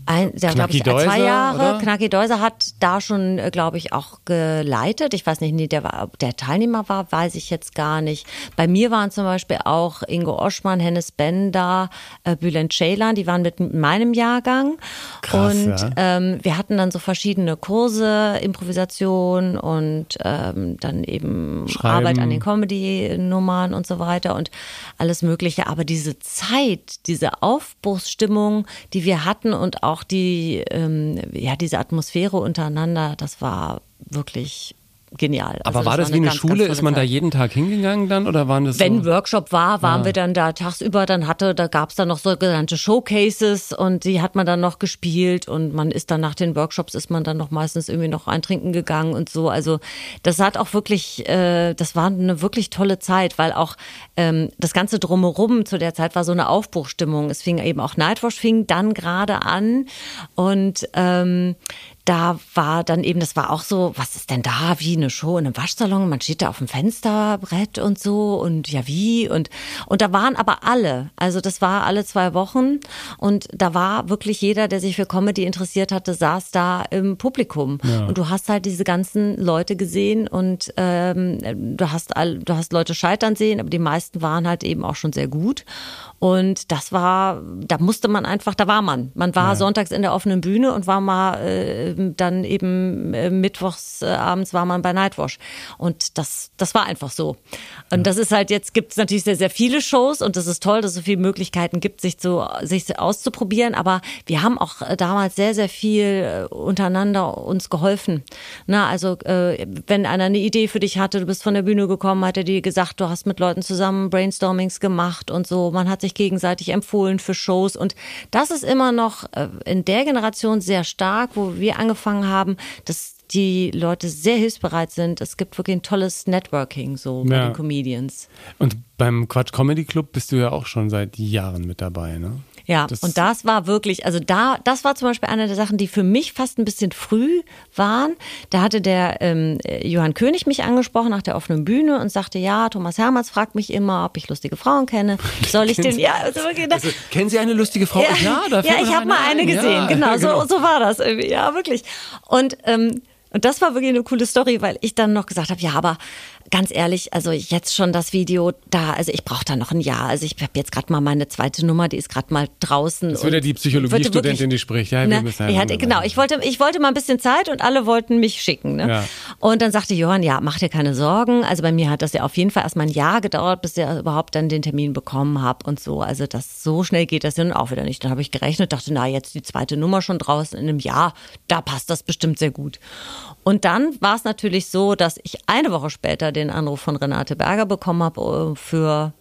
ein, der glaube ich Deuser, zwei Jahre. Oder? Knacki Deuser hat da schon, äh, glaube ich, auch geleitet. Ich weiß nicht, nee, der, war, der Teilnehmer war, weiß ich jetzt gar nicht. Bei mir waren zum Beispiel auch Ingo Oschmann, Hennes Bender, äh, Bülent Ceylan, die waren mit meinem Jahrgang. Krass, und ja. ähm, wir hatten dann so verschiedene Kurse, Improvisation und ähm, dann eben Schreiben. Arbeit an den Comedy-Nummern und so weiter und alles Mögliche. Aber diese Zeit, diese Aufbruchsstimmung, die wir hatten und auch auch die, ähm, ja, diese Atmosphäre untereinander, das war wirklich genial. Aber also war das, das wie eine ganz, Schule? Ganz ist man Zeit. da jeden Tag hingegangen dann oder waren das Wenn so? Workshop war, waren ja. wir dann da tagsüber. Dann hatte, da gab es dann noch sogenannte Showcases und die hat man dann noch gespielt und man ist dann nach den Workshops ist man dann noch meistens irgendwie noch eintrinken gegangen und so. Also das hat auch wirklich, äh, das war eine wirklich tolle Zeit, weil auch ähm, das ganze drumherum zu der Zeit war so eine Aufbruchstimmung. Es fing eben auch Nightwash fing dann gerade an und ähm, da war dann eben, das war auch so, was ist denn da, wie eine Show in einem Waschsalon, man steht da auf dem Fensterbrett und so und ja wie? Und, und da waren aber alle, also das war alle zwei Wochen. Und da war wirklich jeder, der sich für Comedy interessiert hatte, saß da im Publikum. Ja. und du hast halt diese ganzen Leute gesehen und ähm, du hast all, du hast Leute scheitern sehen, aber die meisten waren halt eben auch schon sehr gut. Und das war, da musste man einfach, da war man. Man war ja. sonntags in der offenen Bühne und war mal äh, dann eben äh, mittwochs äh, abends war man bei Nightwash. Und das, das war einfach so. Und das ist halt, jetzt gibt es natürlich sehr, sehr viele Shows und das ist toll, dass es so viele Möglichkeiten gibt, sich zu, sich auszuprobieren. Aber wir haben auch äh, damals sehr, sehr viel untereinander uns geholfen. Na, also wenn einer eine Idee für dich hatte, du bist von der Bühne gekommen, hat er dir gesagt, du hast mit Leuten zusammen Brainstormings gemacht und so. Man hat sich gegenseitig empfohlen für Shows und das ist immer noch in der Generation sehr stark, wo wir angefangen haben, dass die Leute sehr hilfsbereit sind. Es gibt wirklich ein tolles Networking so bei Ja. den Comedians. Und beim Quatsch Comedy Club bist du ja auch schon seit Jahren mit dabei, ne? Ja, Das- und das war wirklich, also da, das war zum Beispiel eine der Sachen, die für mich fast ein bisschen früh waren. Da hatte der ähm, Johann König mich angesprochen nach der offenen Bühne und sagte, ja, Thomas Hermanns fragt mich immer, ob ich lustige Frauen kenne. [laughs] Soll ich den, ja, also wirklich, Also, kennen Sie eine lustige Frau? Ja, da fällt ja ich habe mal eine ein. gesehen, Ja, genau, So, so war das irgendwie, ja, wirklich. Und, ähm, und das war wirklich eine coole Story, weil ich dann noch gesagt habe, ja, aber ganz ehrlich, also jetzt schon das Video da, also ich brauche da noch ein Jahr. Also ich habe jetzt gerade mal meine zweite Nummer, die ist gerade mal draußen. Das wieder und die Psychologiestudentin, die spricht. Ja, ne, ich hatte, genau, ich wollte, ich wollte mal ein bisschen Zeit und alle wollten mich schicken. Ne? Ja. Und dann sagte Johann, ja, mach dir keine Sorgen. Also bei mir hat das ja auf jeden Fall erstmal ein Jahr gedauert, bis ich überhaupt dann den Termin bekommen habe und so. Also das so schnell geht das ja nun auch wieder nicht. Dann habe ich gerechnet, dachte, na, jetzt die zweite Nummer schon draußen in einem Jahr, da passt das bestimmt sehr gut. Und dann war es natürlich so, dass ich eine Woche später den Anruf von Renate Berger bekommen habe äh, für,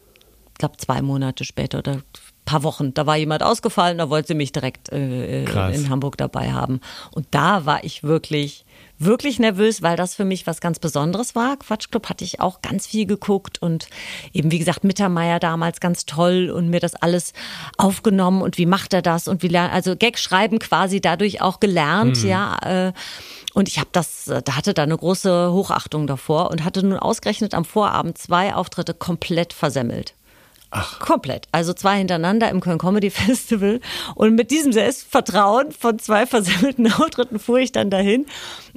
ich glaube, zwei Monate später oder ein paar Wochen. Da war jemand ausgefallen, da wollte sie mich direkt äh, in Hamburg dabei haben. Und da war ich wirklich, wirklich nervös, weil das für mich was ganz Besonderes war. Quatschclub hatte ich auch ganz viel geguckt und eben, wie gesagt, Mittermeier damals ganz toll und mir das alles aufgenommen und wie macht er das und wie lernt, also Gag schreiben quasi dadurch auch gelernt, ja. Äh, und ich habe das, äh, da hatte da eine große Hochachtung davor und hatte nun ausgerechnet am Vorabend zwei Auftritte komplett versemmelt. Ach. Komplett. Also zwei hintereinander im Köln Comedy [laughs] Festival. Und mit diesem Selbstvertrauen von zwei versammelten [laughs] Auftritten fuhr ich dann dahin.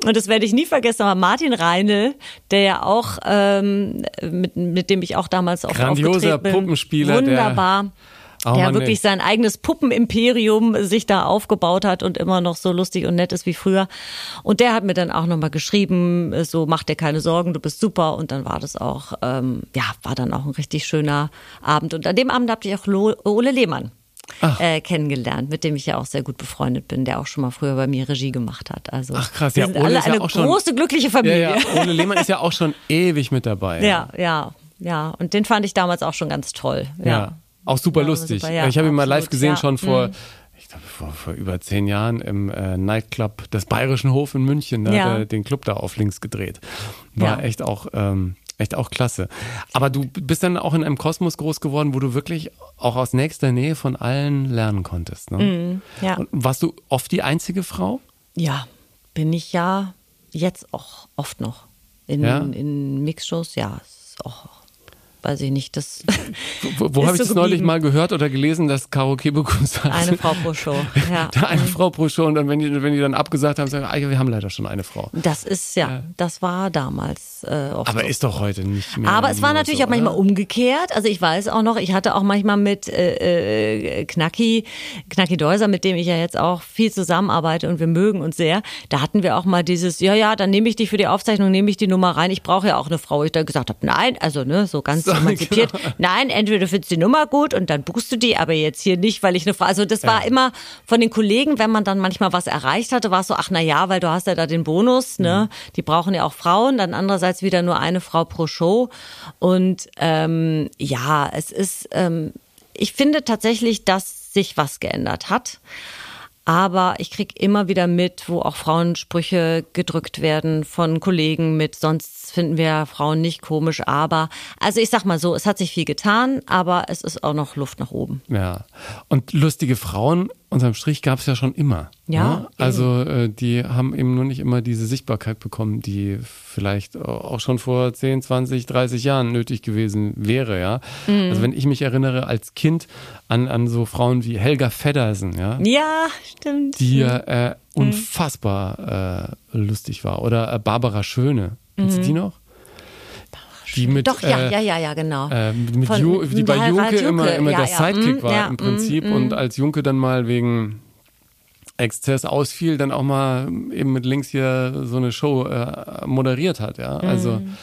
Und das werde ich nie vergessen. Aber Martin Reinl, der ja auch, ähm, mit, mit dem ich auch damals auch Grandioser aufgetreten bin. Puppenspieler, der- Wunderbar. Oh der Mann, wirklich ey. sein eigenes Puppenimperium sich da aufgebaut hat und immer noch so lustig und nett ist wie früher. Und der hat mir dann auch nochmal geschrieben, so mach dir keine Sorgen, du bist super. Und dann war das auch, ähm, ja, war dann auch ein richtig schöner Abend. Und an dem Abend habe ich auch Ole Lehmann äh, kennengelernt, mit dem ich ja auch sehr gut befreundet bin, der auch schon mal früher bei mir Regie gemacht hat. Also Ach, krass. wir Ja, sind Ole alle ist ja eine auch schon- große, glückliche Ja, Familie. ja. Ole Lehmann ist ja auch schon [laughs] ewig mit dabei. ja, ja, ja. Und den fand ich damals auch schon ganz toll. Ja. ja. Auch super Ja, lustig. super, ja, ich habe ihn mal live gesehen, ja. schon vor, Mhm. ich glaube, vor, vor über zehn Jahren im äh, Nightclub des Bayerischen Hof in München. Da Ja. hat er den Club da auf links gedreht. War echt auch. Ähm, Echt auch klasse. Aber du bist dann auch in einem Kosmos groß geworden, wo du wirklich auch aus nächster Nähe von allen lernen konntest. Ne? Mhm, ja. Und warst du oft die einzige Frau? Ja, bin ich ja jetzt auch oft noch. In, Ja? in Mixshows, ja, ist auch, weiß ich nicht, das Wo, wo [laughs] habe ich so das neulich mal gehört oder gelesen, dass Karo Kebekus eine Frau pro Show. [laughs] Ja. eine Frau pro Show und dann, wenn die, wenn die dann abgesagt haben, sagen, ah, ja, wir haben leider schon eine Frau. Das ist ja, das war damals äh, oft Aber so. ist doch heute nicht mehr. Aber es war natürlich so, auch manchmal oder? umgekehrt. Also ich weiß auch noch, ich hatte auch manchmal mit äh, äh, Knacki, Knacki Deuser, mit dem ich ja jetzt auch viel zusammenarbeite und wir mögen uns sehr. Da hatten wir auch mal dieses, ja, ja, dann nehme ich dich für die Aufzeichnung, nehme ich die Nummer rein. Ich brauche ja auch eine Frau. Ich da gesagt habe, nein, also ne, so ganz So, emanzipiert. [laughs] genau. Nein, entweder du findest die Nummer gut und dann buchst du die, aber jetzt hier nicht, weil ich eine Frau. Also das war immer von den Kollegen, wenn man dann manchmal was erreicht hatte, war es so, ach na ja, weil du hast ja da den Bonus, ne? Die brauchen ja auch Frauen. Dann andererseits wieder nur eine Frau pro Show. Und ähm, ja, es ist, ähm, ich finde tatsächlich, dass sich was geändert hat. Aber ich krieg immer wieder mit, wo auch Frauensprüche gedrückt werden von Kollegen mit, sonst finden wir Frauen nicht komisch, aber, also ich sag mal so, es hat sich viel getan, aber es ist auch noch Luft nach oben. Ja. Und lustige Frauen, unterm Strich gab es ja schon immer. Ja, Ne? Also äh, die haben eben nur nicht immer diese Sichtbarkeit bekommen, die vielleicht auch schon vor 10, 20, 30 Jahren nötig gewesen wäre, ja. Mhm. Also wenn ich mich erinnere als Kind an, an so Frauen wie Helga Feddersen, ja. Ja, stimmt. die ja äh, unfassbar äh, lustig war. Oder äh, Barbara Schöne. Kennst du die noch? Die mit, Mhm. Doch, ja, äh, ja, ja, ja, genau. äh, mit Von- Ju, die bei Junke immer, immer ja, der ja, Sidekick mm, war ja, im mm, Prinzip mm. und als Junke dann mal wegen Exzess ausfiel, dann auch mal eben mit links hier so eine Show äh, moderiert hat. Ja, also. Mhm.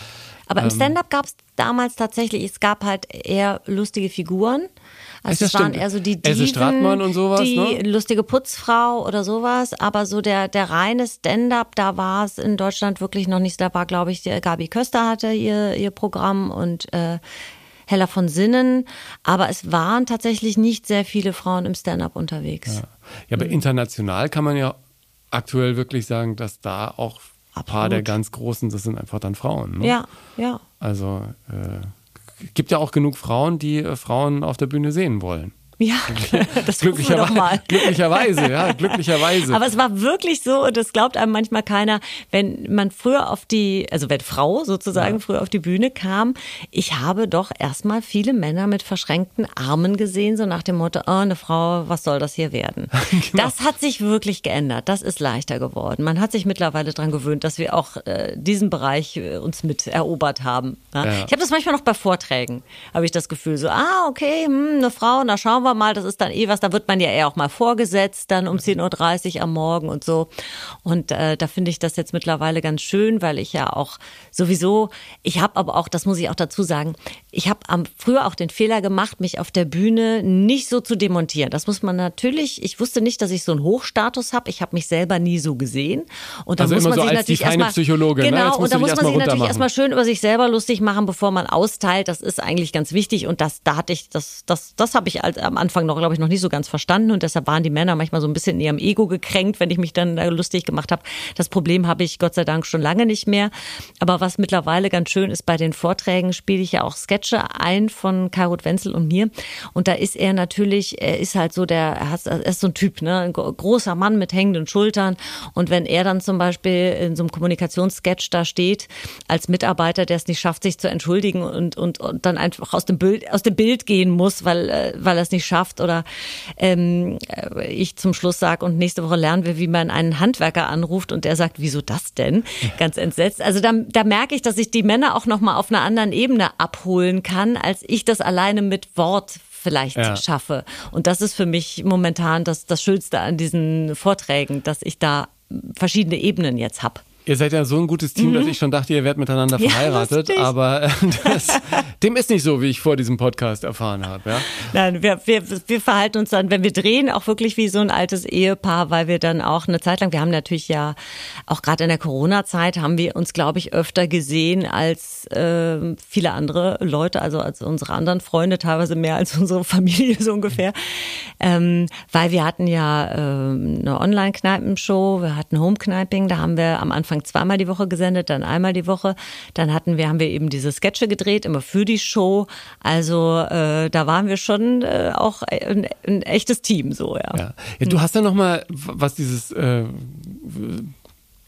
Aber im ähm, Stand-up gab es damals tatsächlich, es gab halt eher lustige Figuren. Also es waren stimmt. eher so die Else Diven, Stratmann und sowas, die ne? lustige Putzfrau oder sowas. Aber so der, der reine Stand-up, da war es in Deutschland wirklich noch nicht. Da war, glaube ich, Gabi Köster hatte ihr, ihr Programm und äh, Hella von Sinnen. Aber es waren tatsächlich nicht sehr viele Frauen im Stand-up unterwegs. Ja, aber international kann man ja aktuell wirklich sagen, dass da auch ein paar der ganz Großen, das sind einfach dann Frauen. Ne? Ja, ja. Also äh, gibt ja auch genug Frauen, die äh, Frauen auf der Bühne sehen wollen. Ja, [laughs] [laughs] das wir doch Glücklicherweise, mal. [laughs] glücklicherweise, ja, glücklicherweise. Aber es war wirklich so, und das glaubt einem manchmal keiner, wenn man früher auf die, also wenn Frau sozusagen früher auf die Bühne kam, ich habe doch erstmal viele Männer mit verschränkten Armen gesehen, so nach dem Motto, oh, eine Frau, was soll das hier werden? Genau. Das hat sich wirklich geändert. Das ist leichter geworden. Man hat sich mittlerweile daran gewöhnt, dass wir auch äh, diesen Bereich äh, uns mit erobert haben. Ja? Ja. Ich habe das manchmal noch bei Vorträgen, habe ich das Gefühl, so, ah, okay, hm, eine Frau, na schauen wir mal, das ist dann eh was, da wird man ja eher auch mal vorgesetzt, dann um 10.30 Uhr am Morgen und so. Und äh, da finde ich das jetzt mittlerweile ganz schön, weil ich ja auch sowieso, ich habe aber auch, das muss ich auch dazu sagen, ich habe am früher auch den Fehler gemacht, mich auf der Bühne nicht so zu demontieren. Das muss man natürlich, ich wusste nicht, dass ich so einen Hochstatus habe. Ich habe mich selber nie so gesehen. Und da Also muss man so sich natürlich erstmal, ne? Genau, musst und da muss man sich natürlich erstmal schön über sich selber lustig machen, bevor man austeilt. Das ist eigentlich ganz wichtig. Und das, da hatte ich, das, das, das habe ich als, am Anfang noch, glaube ich, noch nicht so ganz verstanden. Und deshalb waren die Männer manchmal so ein bisschen in ihrem Ego gekränkt, wenn ich mich dann da lustig gemacht habe. Das Problem habe ich Gott sei Dank schon lange nicht mehr. Aber was mittlerweile ganz schön ist, bei den Vorträgen spiele ich ja auch Sketche ein von Karut Wenzel und mir. Und da ist er natürlich, er ist halt so der, er, ist so ein Typ, ne, ein gro- großer Mann mit hängenden Schultern. Und wenn er dann zum Beispiel in so einem Kommunikationssketch da steht, als Mitarbeiter, der es nicht schafft, sich zu entschuldigen und, und, und dann einfach aus dem Bild, aus dem Bild gehen muss, weil, äh, weil er es nicht schafft oder ähm, äh, ich zum Schluss sage und nächste Woche lernen wir, wie man einen Handwerker anruft und der sagt, wieso das denn? Ganz entsetzt. Also da, da merke ich, dass ich die Männer auch nochmal auf einer anderen Ebene abholen kann, als ich das alleine mit Wort vielleicht Ja. schaffe. Und das ist für mich momentan das, das Schönste an diesen Vorträgen, dass ich da verschiedene Ebenen jetzt hab. Ihr seid ja so ein gutes Team, dass ich schon dachte, ihr werdet miteinander Mhm. Ja, verheiratet. lustig. aber äh, das, dem ist nicht so, wie ich vor diesem Podcast erfahren habe. Ja? Nein, wir, wir, wir verhalten uns dann, wenn wir drehen, auch wirklich wie so ein altes Ehepaar, weil wir dann auch eine Zeit lang, wir haben natürlich ja auch gerade in der Corona-Zeit, haben wir uns, glaube ich, öfter gesehen als äh, viele andere Leute, also als unsere anderen Freunde, teilweise mehr als [laughs] unsere Familie so ungefähr. Ähm, weil wir hatten ja ähm, eine Online-Kneipenshow, wir hatten Home-Kniping, da haben wir am Anfang zweimal die Woche gesendet, dann einmal die Woche. Dann hatten wir, haben wir eben diese Sketche gedreht, immer für die Show. Also äh, da waren wir schon äh, auch ein, ein echtes Team, so ja. Ja. ja, du hast ja noch mal, was dieses, äh,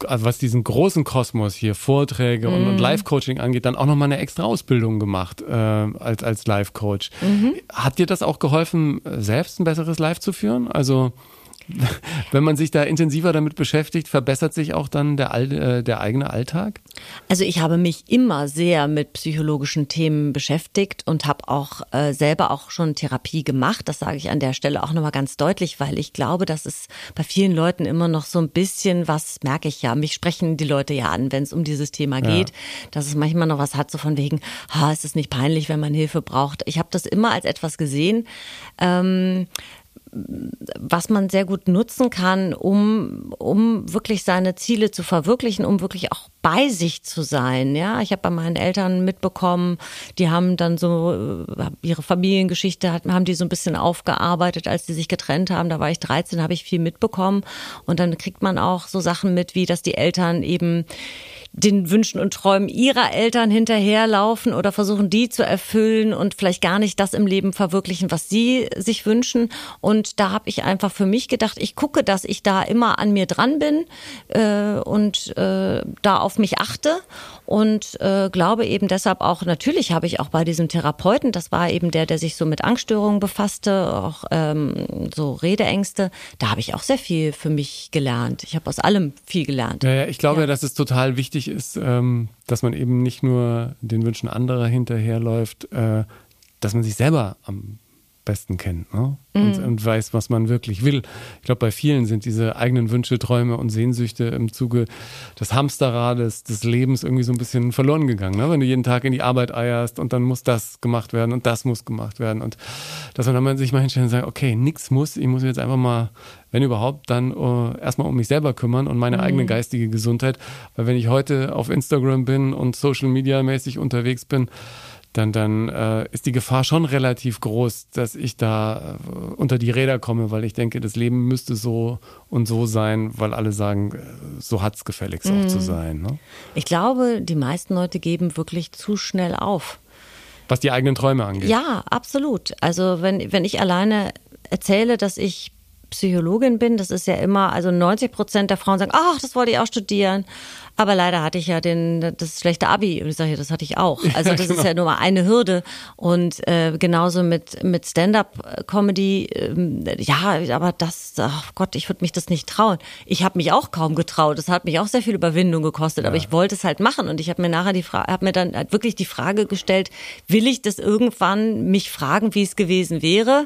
also was diesen großen Kosmos hier, Vorträge und, Mhm. und Live-Coaching angeht, dann auch noch mal eine extra Ausbildung gemacht äh, als, als Live-Coach. Mhm. Hat dir das auch geholfen, selbst ein besseres Live zu führen? Also wenn man sich da intensiver damit beschäftigt, verbessert sich auch dann der, äh, der eigene Alltag? Also ich habe mich immer sehr mit psychologischen Themen beschäftigt und habe auch äh, selber auch schon Therapie gemacht. Das sage ich an der Stelle auch nochmal ganz deutlich, weil ich glaube, dass es bei vielen Leuten immer noch so ein bisschen was, merke ich ja, mich sprechen die Leute ja an, wenn es um dieses Thema geht, dass es manchmal noch was hat, so von wegen, ha, ist es nicht peinlich, wenn man Hilfe braucht. Ich habe das immer als etwas gesehen. Ähm, was man sehr gut nutzen kann, um, um wirklich seine Ziele zu verwirklichen, um wirklich auch bei sich zu sein. Ja, ich habe bei meinen Eltern mitbekommen, die haben dann so äh, ihre Familiengeschichte, haben die so ein bisschen aufgearbeitet, als die sich getrennt haben. Da war ich 13, habe ich viel mitbekommen. Und dann kriegt man auch so Sachen mit, wie dass die Eltern eben den Wünschen und Träumen ihrer Eltern hinterherlaufen oder versuchen, die zu erfüllen und vielleicht gar nicht das im Leben verwirklichen, was sie sich wünschen. Und da habe ich einfach für mich gedacht, ich gucke, dass ich da immer an mir dran bin äh, und äh, da auf mich achte und äh, glaube eben deshalb auch, natürlich habe ich auch bei diesem Therapeuten, das war eben der, der sich so mit Angststörungen befasste, auch ähm, so Redeängste, da habe ich auch sehr viel für mich gelernt. Ich habe aus allem viel gelernt. Ja, ja, ich glaube, Ja. dass es total wichtig ist, ähm, dass man eben nicht nur den Wünschen anderer hinterherläuft, äh, dass man sich selber am besten kennt ne? und, Mhm. und weiß, was man wirklich will. Ich glaube, bei vielen sind diese eigenen Wünsche, Träume und Sehnsüchte im Zuge des Hamsterrades des Lebens irgendwie so ein bisschen verloren gegangen. Ne? Wenn du jeden Tag in die Arbeit eierst und dann muss das gemacht werden und das muss gemacht werden und dass man dann sich mal hinstellen und sagt, okay, nichts muss, ich muss jetzt einfach mal, wenn überhaupt, dann äh, erstmal um mich selber kümmern und meine eigene geistige Gesundheit. Weil wenn ich heute auf Instagram bin und Social Media mäßig unterwegs bin, dann, dann äh, ist die Gefahr schon relativ groß, dass ich da äh, unter die Räder komme, weil ich denke, das Leben müsste so und so sein, weil alle sagen, äh, so hat's gefälligst auch zu sein. Ne? Ich glaube, die meisten Leute geben wirklich zu schnell auf. Was die eigenen Träume angeht. Ja, absolut. Also wenn, wenn ich alleine erzähle, dass ich Psychologin bin, das ist ja immer, also 90 Prozent der Frauen sagen, ach, das wollte ich auch studieren. Aber leider hatte ich ja den, das schlechte Abi. Und ich sage ja, das hatte ich auch. Also das ist ja nur mal eine Hürde. Und äh, genauso mit, mit Stand-up-Comedy, ähm, ja, aber das, ach Gott, ich würde mich das nicht trauen. Ich habe mich auch kaum getraut. Das hat mich auch sehr viel Überwindung gekostet. Aber ich wollte es halt machen. Und ich habe mir nachher die Frage, habe mir dann halt wirklich die Frage gestellt, will ich das irgendwann mich fragen, wie es gewesen wäre?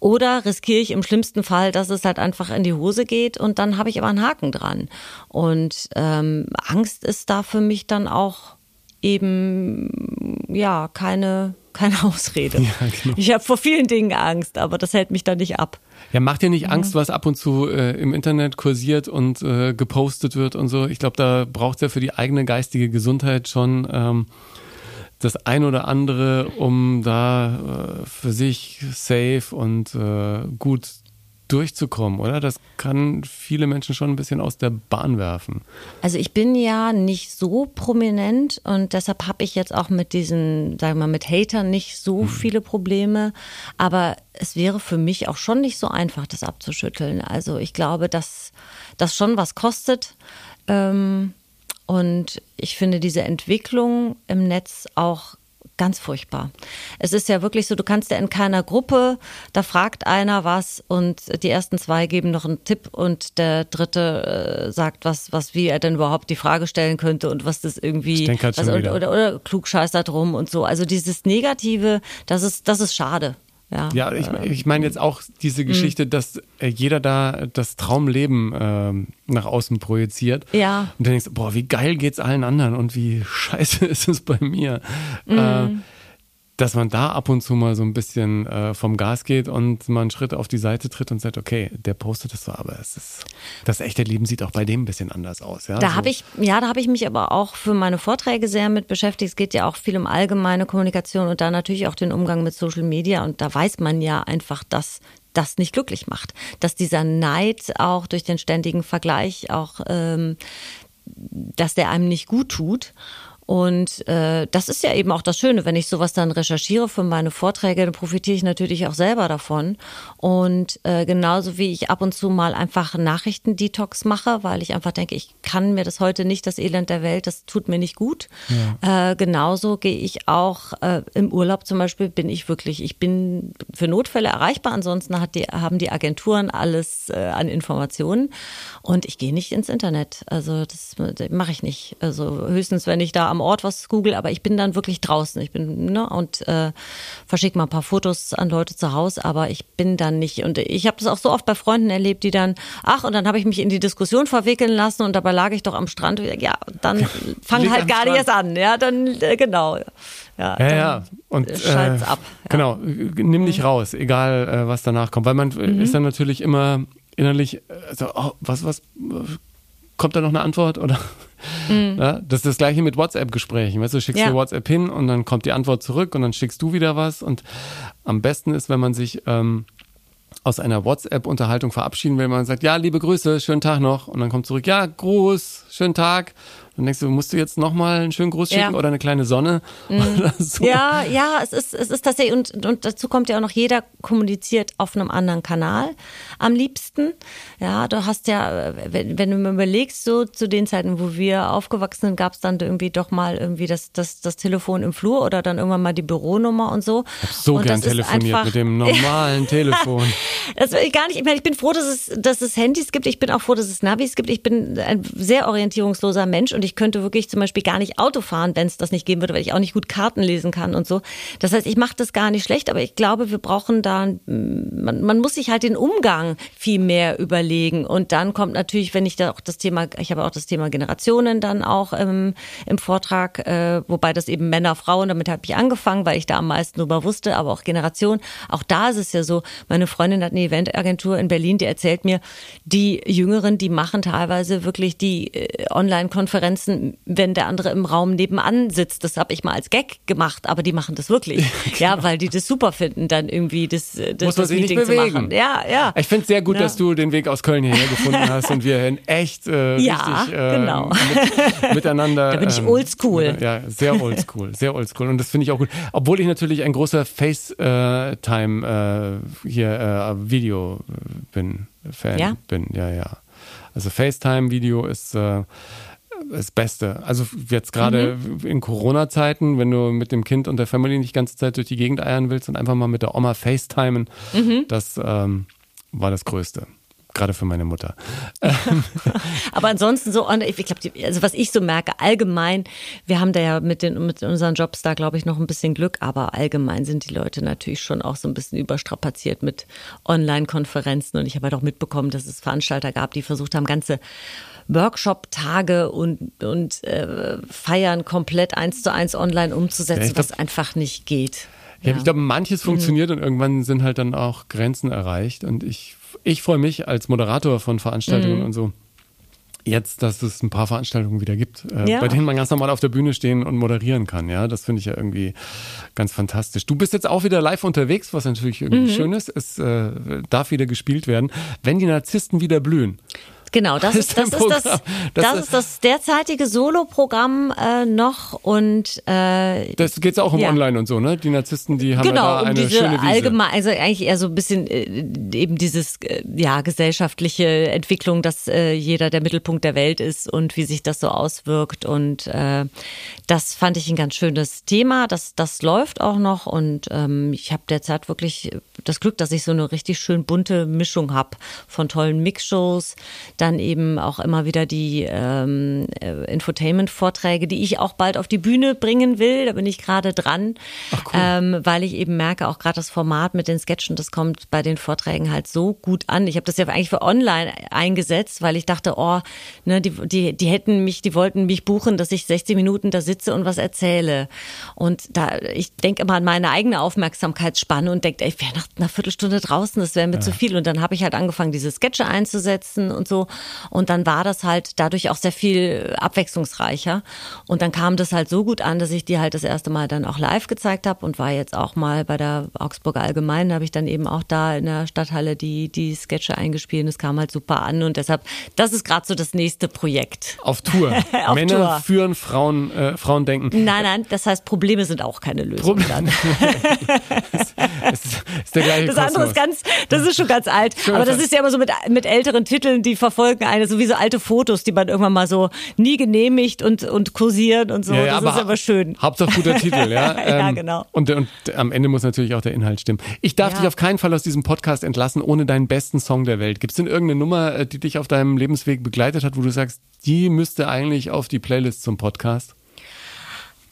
Oder riskiere ich im schlimmsten Fall, dass es halt einfach in die Hose geht und dann habe ich aber einen Haken dran. Und ähm, Angst ist da für mich dann auch eben ja keine keine [laughs] Ausrede. genau. Ich habe vor vielen Dingen Angst, aber das hält mich dann nicht ab. Ja, macht dir nicht Angst, was ab und zu äh, im Internet kursiert und äh, gepostet wird und so. Ich glaube, da braucht es ja für die eigene geistige Gesundheit schon ähm, das ein oder andere, um da äh, für sich safe und äh, gut durchzukommen, oder? Das kann viele Menschen schon ein bisschen aus der Bahn werfen. Also ich bin ja nicht so prominent und deshalb habe ich jetzt auch mit diesen, sagen wir mal, mit Hatern nicht so viele Probleme. Aber es wäre für mich auch schon nicht so einfach, das abzuschütteln. Also ich glaube, dass das schon was kostet. Ähm, und ich finde diese Entwicklung im Netz auch ganz furchtbar. Es ist ja wirklich so, du kannst ja in keiner Gruppe, da fragt einer was und die ersten zwei geben noch einen Tipp und der dritte äh, sagt was, was wie er denn überhaupt die Frage stellen könnte und was das irgendwie denke halt was, oder, oder, oder klugscheißer drum und so. Also dieses Negative, das ist, das ist schade. Ja, Ja, ich, ich meine jetzt auch diese Geschichte, dass äh, jeder da das Traumleben ähm, nach außen projiziert. Ja. Und dann denkst du, boah, wie geil geht's allen anderen und wie [laughs] scheiße ist es bei mir. Äh, dass man da ab und zu mal so ein bisschen äh, vom Gas geht und mal einen Schritt auf die Seite tritt und sagt, okay, der postet es so, aber es ist, das echte Leben sieht auch bei dem ein bisschen anders aus. Ja? Da so. habe ich, ja, da habe ich mich aber auch für meine Vorträge sehr mit beschäftigt. Es geht ja auch viel um allgemeine Kommunikation und da natürlich auch den Umgang mit Social Media. Und da weiß man ja einfach, dass das nicht glücklich macht. Dass dieser Neid auch durch den ständigen Vergleich auch, ähm, dass der einem nicht gut tut. Und äh, das ist ja eben auch das Schöne, wenn ich sowas dann recherchiere für meine Vorträge, dann profitiere ich natürlich auch selber davon. Und äh, genauso wie ich ab und zu mal einfach Nachrichtendetox mache, weil ich einfach denke, ich kann mir das heute nicht, das Elend der Welt, das tut mir nicht gut. Äh, genauso gehe ich auch äh, im Urlaub zum Beispiel, bin ich wirklich, ich bin für Notfälle erreichbar, ansonsten hat die, haben die Agenturen alles äh, an Informationen und ich gehe nicht ins Internet. Also das mache ich nicht. Also höchstens, wenn ich da am Ort was google, aber ich bin dann wirklich draußen. Ich bin, ne, und äh, verschicke mal ein paar Fotos an Leute zu Hause, aber ich bin dann nicht. Und ich habe das auch so oft bei Freunden erlebt, die dann, ach, und dann habe ich mich in die Diskussion verwickeln lassen und dabei lag ich doch am Strand. Ja, dann [laughs] fang halt am gar nicht erst an. Ja, dann, äh, genau. Ja, Ja, ja. Und schalt's äh, ab. Ja. Genau, nimm dich raus, egal äh, was danach kommt. Weil man äh, Mhm. ist dann natürlich immer innerlich äh, so, oh, was, was, äh, kommt da noch eine Antwort? Oder ja, das ist das gleiche mit WhatsApp-Gesprächen. Weißt du, du schickst Mhm. Ja. dir WhatsApp hin und dann kommt die Antwort zurück und dann schickst du wieder was. Und am besten ist, wenn man sich ähm, aus einer WhatsApp-Unterhaltung verabschieden will, man sagt, ja, liebe Grüße, schönen Tag noch. Und dann kommt zurück, ja, Gruß, schönen Tag. Dann denkst du, musst du jetzt nochmal einen schönen Gruß Ja. Mhm. schicken oder eine kleine Sonne? [laughs] Oder so. Ja, ja, es ist, es ist tatsächlich, und, und dazu kommt ja auch noch, jeder kommuniziert auf einem anderen Kanal am liebsten. Ja, du hast ja, wenn, wenn du mir überlegst, so zu den Zeiten, wo wir aufgewachsen sind, gab es dann irgendwie doch mal irgendwie das, das, das Telefon im Flur oder dann irgendwann mal die Büronummer und so. So und gern telefoniert mit dem [laughs] normalen Telefon. [laughs] Das will ich gar nicht. Ich meine, ich bin froh, dass es, dass es Handys gibt. Ich bin auch froh, dass es Navis gibt. Ich bin ein sehr orientierungsloser Mensch und ich könnte wirklich zum Beispiel gar nicht Auto fahren, wenn es das nicht geben würde, weil ich auch nicht gut Karten lesen kann und so. Das heißt, ich mache das gar nicht schlecht, aber ich glaube, wir brauchen da, man, man muss sich halt den Umgang viel mehr überlegen. Und dann kommt natürlich, wenn ich da auch das Thema, ich habe auch das Thema Generationen dann auch im, im Vortrag, äh, wobei das eben Männer, Frauen, damit habe ich angefangen, weil ich da am meisten drüber wusste, aber auch Generation. Auch da ist es ja so, meine Freundin hat eine Eventagentur in Berlin, die erzählt mir, die Jüngeren, die machen teilweise wirklich die äh, Online-Konferenzen, wenn der andere im Raum nebenan sitzt. Das habe ich mal als Gag gemacht, aber die machen das wirklich. [laughs] genau. Ja, weil die das super finden, dann irgendwie das, das, Muss man das sich Meeting nicht zu bewegen. machen. Ja, ja. Ich finde es sehr gut, Ja. dass du den Weg aus Köln hierher gefunden [laughs] hast und wir in echt äh, Ja, richtig äh, genau. mit, miteinander. [laughs] Da bin ich ähm, oldschool. mit- Ja, sehr oldschool, sehr oldschool. Und das finde ich auch gut. Obwohl ich natürlich ein großer FaceTime äh, hier äh, Video äh, bin, Fan Ja? bin. Ja, ja. Also FaceTime-Video ist äh, das Beste. Also jetzt gerade Mhm. in Corona-Zeiten, wenn du mit dem Kind und der Family nicht die ganze Zeit durch die Gegend eiern willst und einfach mal mit der Oma FaceTimen, Mhm. das ähm, war das Größte. Gerade für meine Mutter. [laughs] Aber ansonsten so, ich glaube, also was ich so merke, allgemein, wir haben da ja mit, den, mit unseren Jobs da, glaube ich, noch ein bisschen Glück, aber allgemein sind die Leute natürlich schon auch so ein bisschen überstrapaziert mit Online-Konferenzen. Und ich habe halt auch mitbekommen, dass es Veranstalter gab, die versucht haben, ganze Workshop-Tage und, und äh, Feiern komplett eins zu eins online umzusetzen, glaub- was einfach nicht geht. Ja, ich glaube, manches Mhm. funktioniert und irgendwann sind halt dann auch Grenzen erreicht. Und ich, ich freue mich als Moderator von Mhm. Veranstaltungen und so. Jetzt, dass es ein paar Veranstaltungen wieder gibt, äh, Ja. bei denen man ganz normal auf der Bühne stehen und moderieren kann. Ja, das finde ich ja irgendwie ganz fantastisch. Du bist jetzt auch wieder live unterwegs, was natürlich Mhm. irgendwie schön ist. Es äh, darf wieder gespielt werden, wenn die Narzissten wieder blühen. Genau, das Ist das, ist das, das, Das ist das derzeitige Soloprogramm äh, noch und äh, Das geht auch um Ja. Online und so, ne? Die Narzissten, die haben ja genau, da um eine diese schöne Wiese. allgemein, also eigentlich eher so ein bisschen äh, eben dieses äh, ja gesellschaftliche Entwicklung, dass äh, jeder der Mittelpunkt der Welt ist und wie sich das so auswirkt und äh, das fand ich ein ganz schönes Thema. Das das läuft auch noch und ähm, ich habe derzeit wirklich das Glück, dass ich so eine richtig schön bunte Mischung habe von tollen Mixshows, dann eben auch immer wieder die ähm, äh, Infotainment-Vorträge, die ich auch bald auf die Bühne bringen will. Da bin ich gerade dran, ähm, weil ich eben merke, auch gerade das Format mit den Sketchen, das kommt bei den Vorträgen halt so gut an. Ich habe das ja eigentlich für online eingesetzt, weil ich dachte, oh, ne, die, die, die hätten mich, die wollten mich buchen, dass ich 60 Minuten da sitze und was erzähle. Und da, ich denke immer an meine eigene Aufmerksamkeitsspanne und denke, ich wäre nach einer Viertelstunde draußen, das wäre mir zu viel. Und dann habe ich halt angefangen, diese Sketche einzusetzen und so. Und dann war das halt dadurch auch sehr viel abwechslungsreicher. Und dann kam das halt so gut an, dass ich die halt das erste Mal dann auch live gezeigt habe und war jetzt auch mal bei der Augsburger Allgemeinen, habe ich dann eben auch da in der Stadthalle die, die Sketche eingespielt und es kam halt super an. Und deshalb, das ist gerade so das nächste Projekt. Auf Tour. [laughs] Auf Männer Tour. führen Frauen, äh, Frauen denken. Nein, nein, das heißt, Probleme sind auch keine Lösung. Problem- dann. [laughs] ist, ist der gleiche Das andere ist ganz, das ist schon ganz alt. Aber das ist ja immer so mit, mit älteren Titeln, die verfolgen eine, so wie so alte Fotos, die man irgendwann mal so nie genehmigt und, und kursieren und so. Ja, ja, das ist aber schön. Hauptsache guter Titel, [laughs] ja. Ja, Ähm, genau. Und, und am Ende muss natürlich auch der Inhalt stimmen. Ich darf Ja. dich auf keinen Fall aus diesem Podcast entlassen ohne deinen besten Song der Welt. Gibt es denn irgendeine Nummer, äh, die dich auf deinem Lebensweg begleitet hat, wo du sagst, die müsste eigentlich auf die Playlist zum Podcast?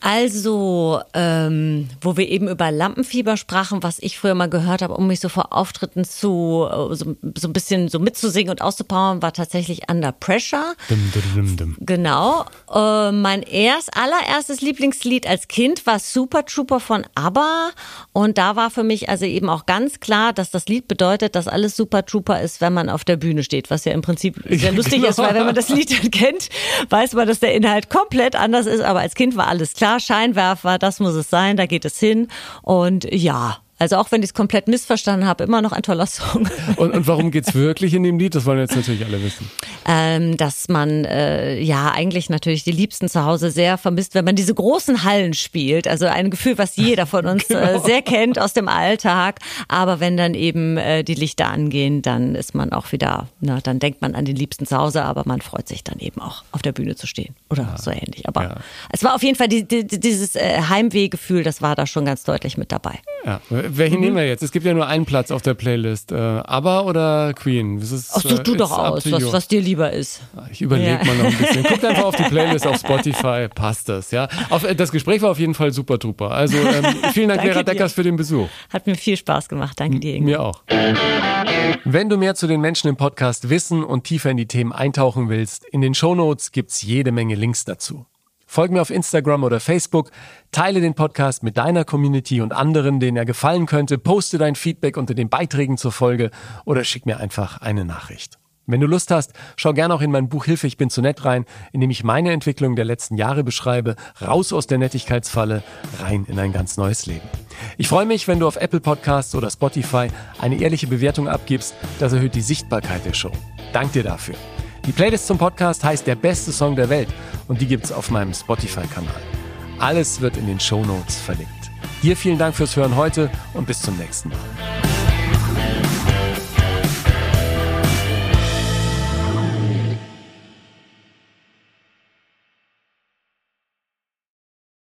Also, ähm, wo wir eben über Lampenfieber sprachen, was ich früher mal gehört habe, um mich so vor Auftritten zu äh, so, so ein bisschen so mitzusingen und auszupowern, war tatsächlich Under Pressure. Dum, dum, dum, dum. Genau. Äh, mein erst allererstes Lieblingslied als Kind war Super Trooper von ABBA. Und da war für mich also eben auch ganz klar, dass das Lied bedeutet, dass alles Super Trooper ist, wenn man auf der Bühne steht. Was ja im Prinzip sehr [laughs] lustig genau. ist, weil wenn man das Lied dann kennt, weiß man, dass der Inhalt komplett anders ist. Aber als Kind war alles klar. Scheinwerfer, das muss es sein, da geht es hin. Und ja. Also auch wenn ich es komplett missverstanden habe, immer noch ein toller Song. [laughs] Und, und warum geht's wirklich in dem Lied? Das wollen jetzt natürlich alle wissen. ähm, dass man äh, ja eigentlich natürlich die Liebsten zu Hause sehr vermisst, wenn man diese großen Hallen spielt. Also ein Gefühl, was jeder von [laughs] uns äh, sehr kennt aus dem Alltag. Aber wenn dann eben äh, die Lichter angehen, dann ist man auch wieder, na, dann denkt man an den Liebsten zu Hause, aber man freut sich dann eben auch auf der Bühne zu stehen oder so ähnlich. Aber Ja. es war auf jeden Fall die, die, dieses äh, Heimwehgefühl, das war da schon ganz deutlich mit dabei. Ja. Welchen mhm. nehmen wir jetzt? Es gibt ja nur einen Platz auf der Playlist. Äh, ABBA oder Queen? Das ist, Ach, such du äh, doch aus, was, was, dir lieber ist. Ich überlege ja. mal noch ein bisschen. Guckt [laughs] einfach auf die Playlist auf Spotify, passt das. Ja? Auf, äh, das Gespräch war auf jeden Fall super duper. Also ähm, vielen Dank, Lehrer Deckers, für den Besuch. Hat mir viel Spaß gemacht. Danke dir. Ingo. Mir auch. Wenn du mehr zu den Menschen im Podcast wissen und tiefer in die Themen eintauchen willst, in den Shownotes gibt's jede Menge Links dazu. Folge mir auf Instagram oder Facebook, teile den Podcast mit deiner Community und anderen, denen er gefallen könnte, poste dein Feedback unter den Beiträgen zur Folge oder schick mir einfach eine Nachricht. Wenn du Lust hast, schau gerne auch in mein Buch Hilfe, ich bin zu nett rein, in dem ich meine Entwicklung der letzten Jahre beschreibe, raus aus der Nettigkeitsfalle, rein in ein ganz neues Leben. Ich freue mich, wenn du auf Apple Podcasts oder Spotify eine ehrliche Bewertung abgibst, das erhöht die Sichtbarkeit der Show. Dank dir dafür. Die Playlist zum Podcast heißt Der beste Song der Welt und die gibt's auf meinem Spotify-Kanal. Alles wird in den Show Notes verlinkt. Dir vielen Dank fürs Hören heute und bis zum nächsten Mal.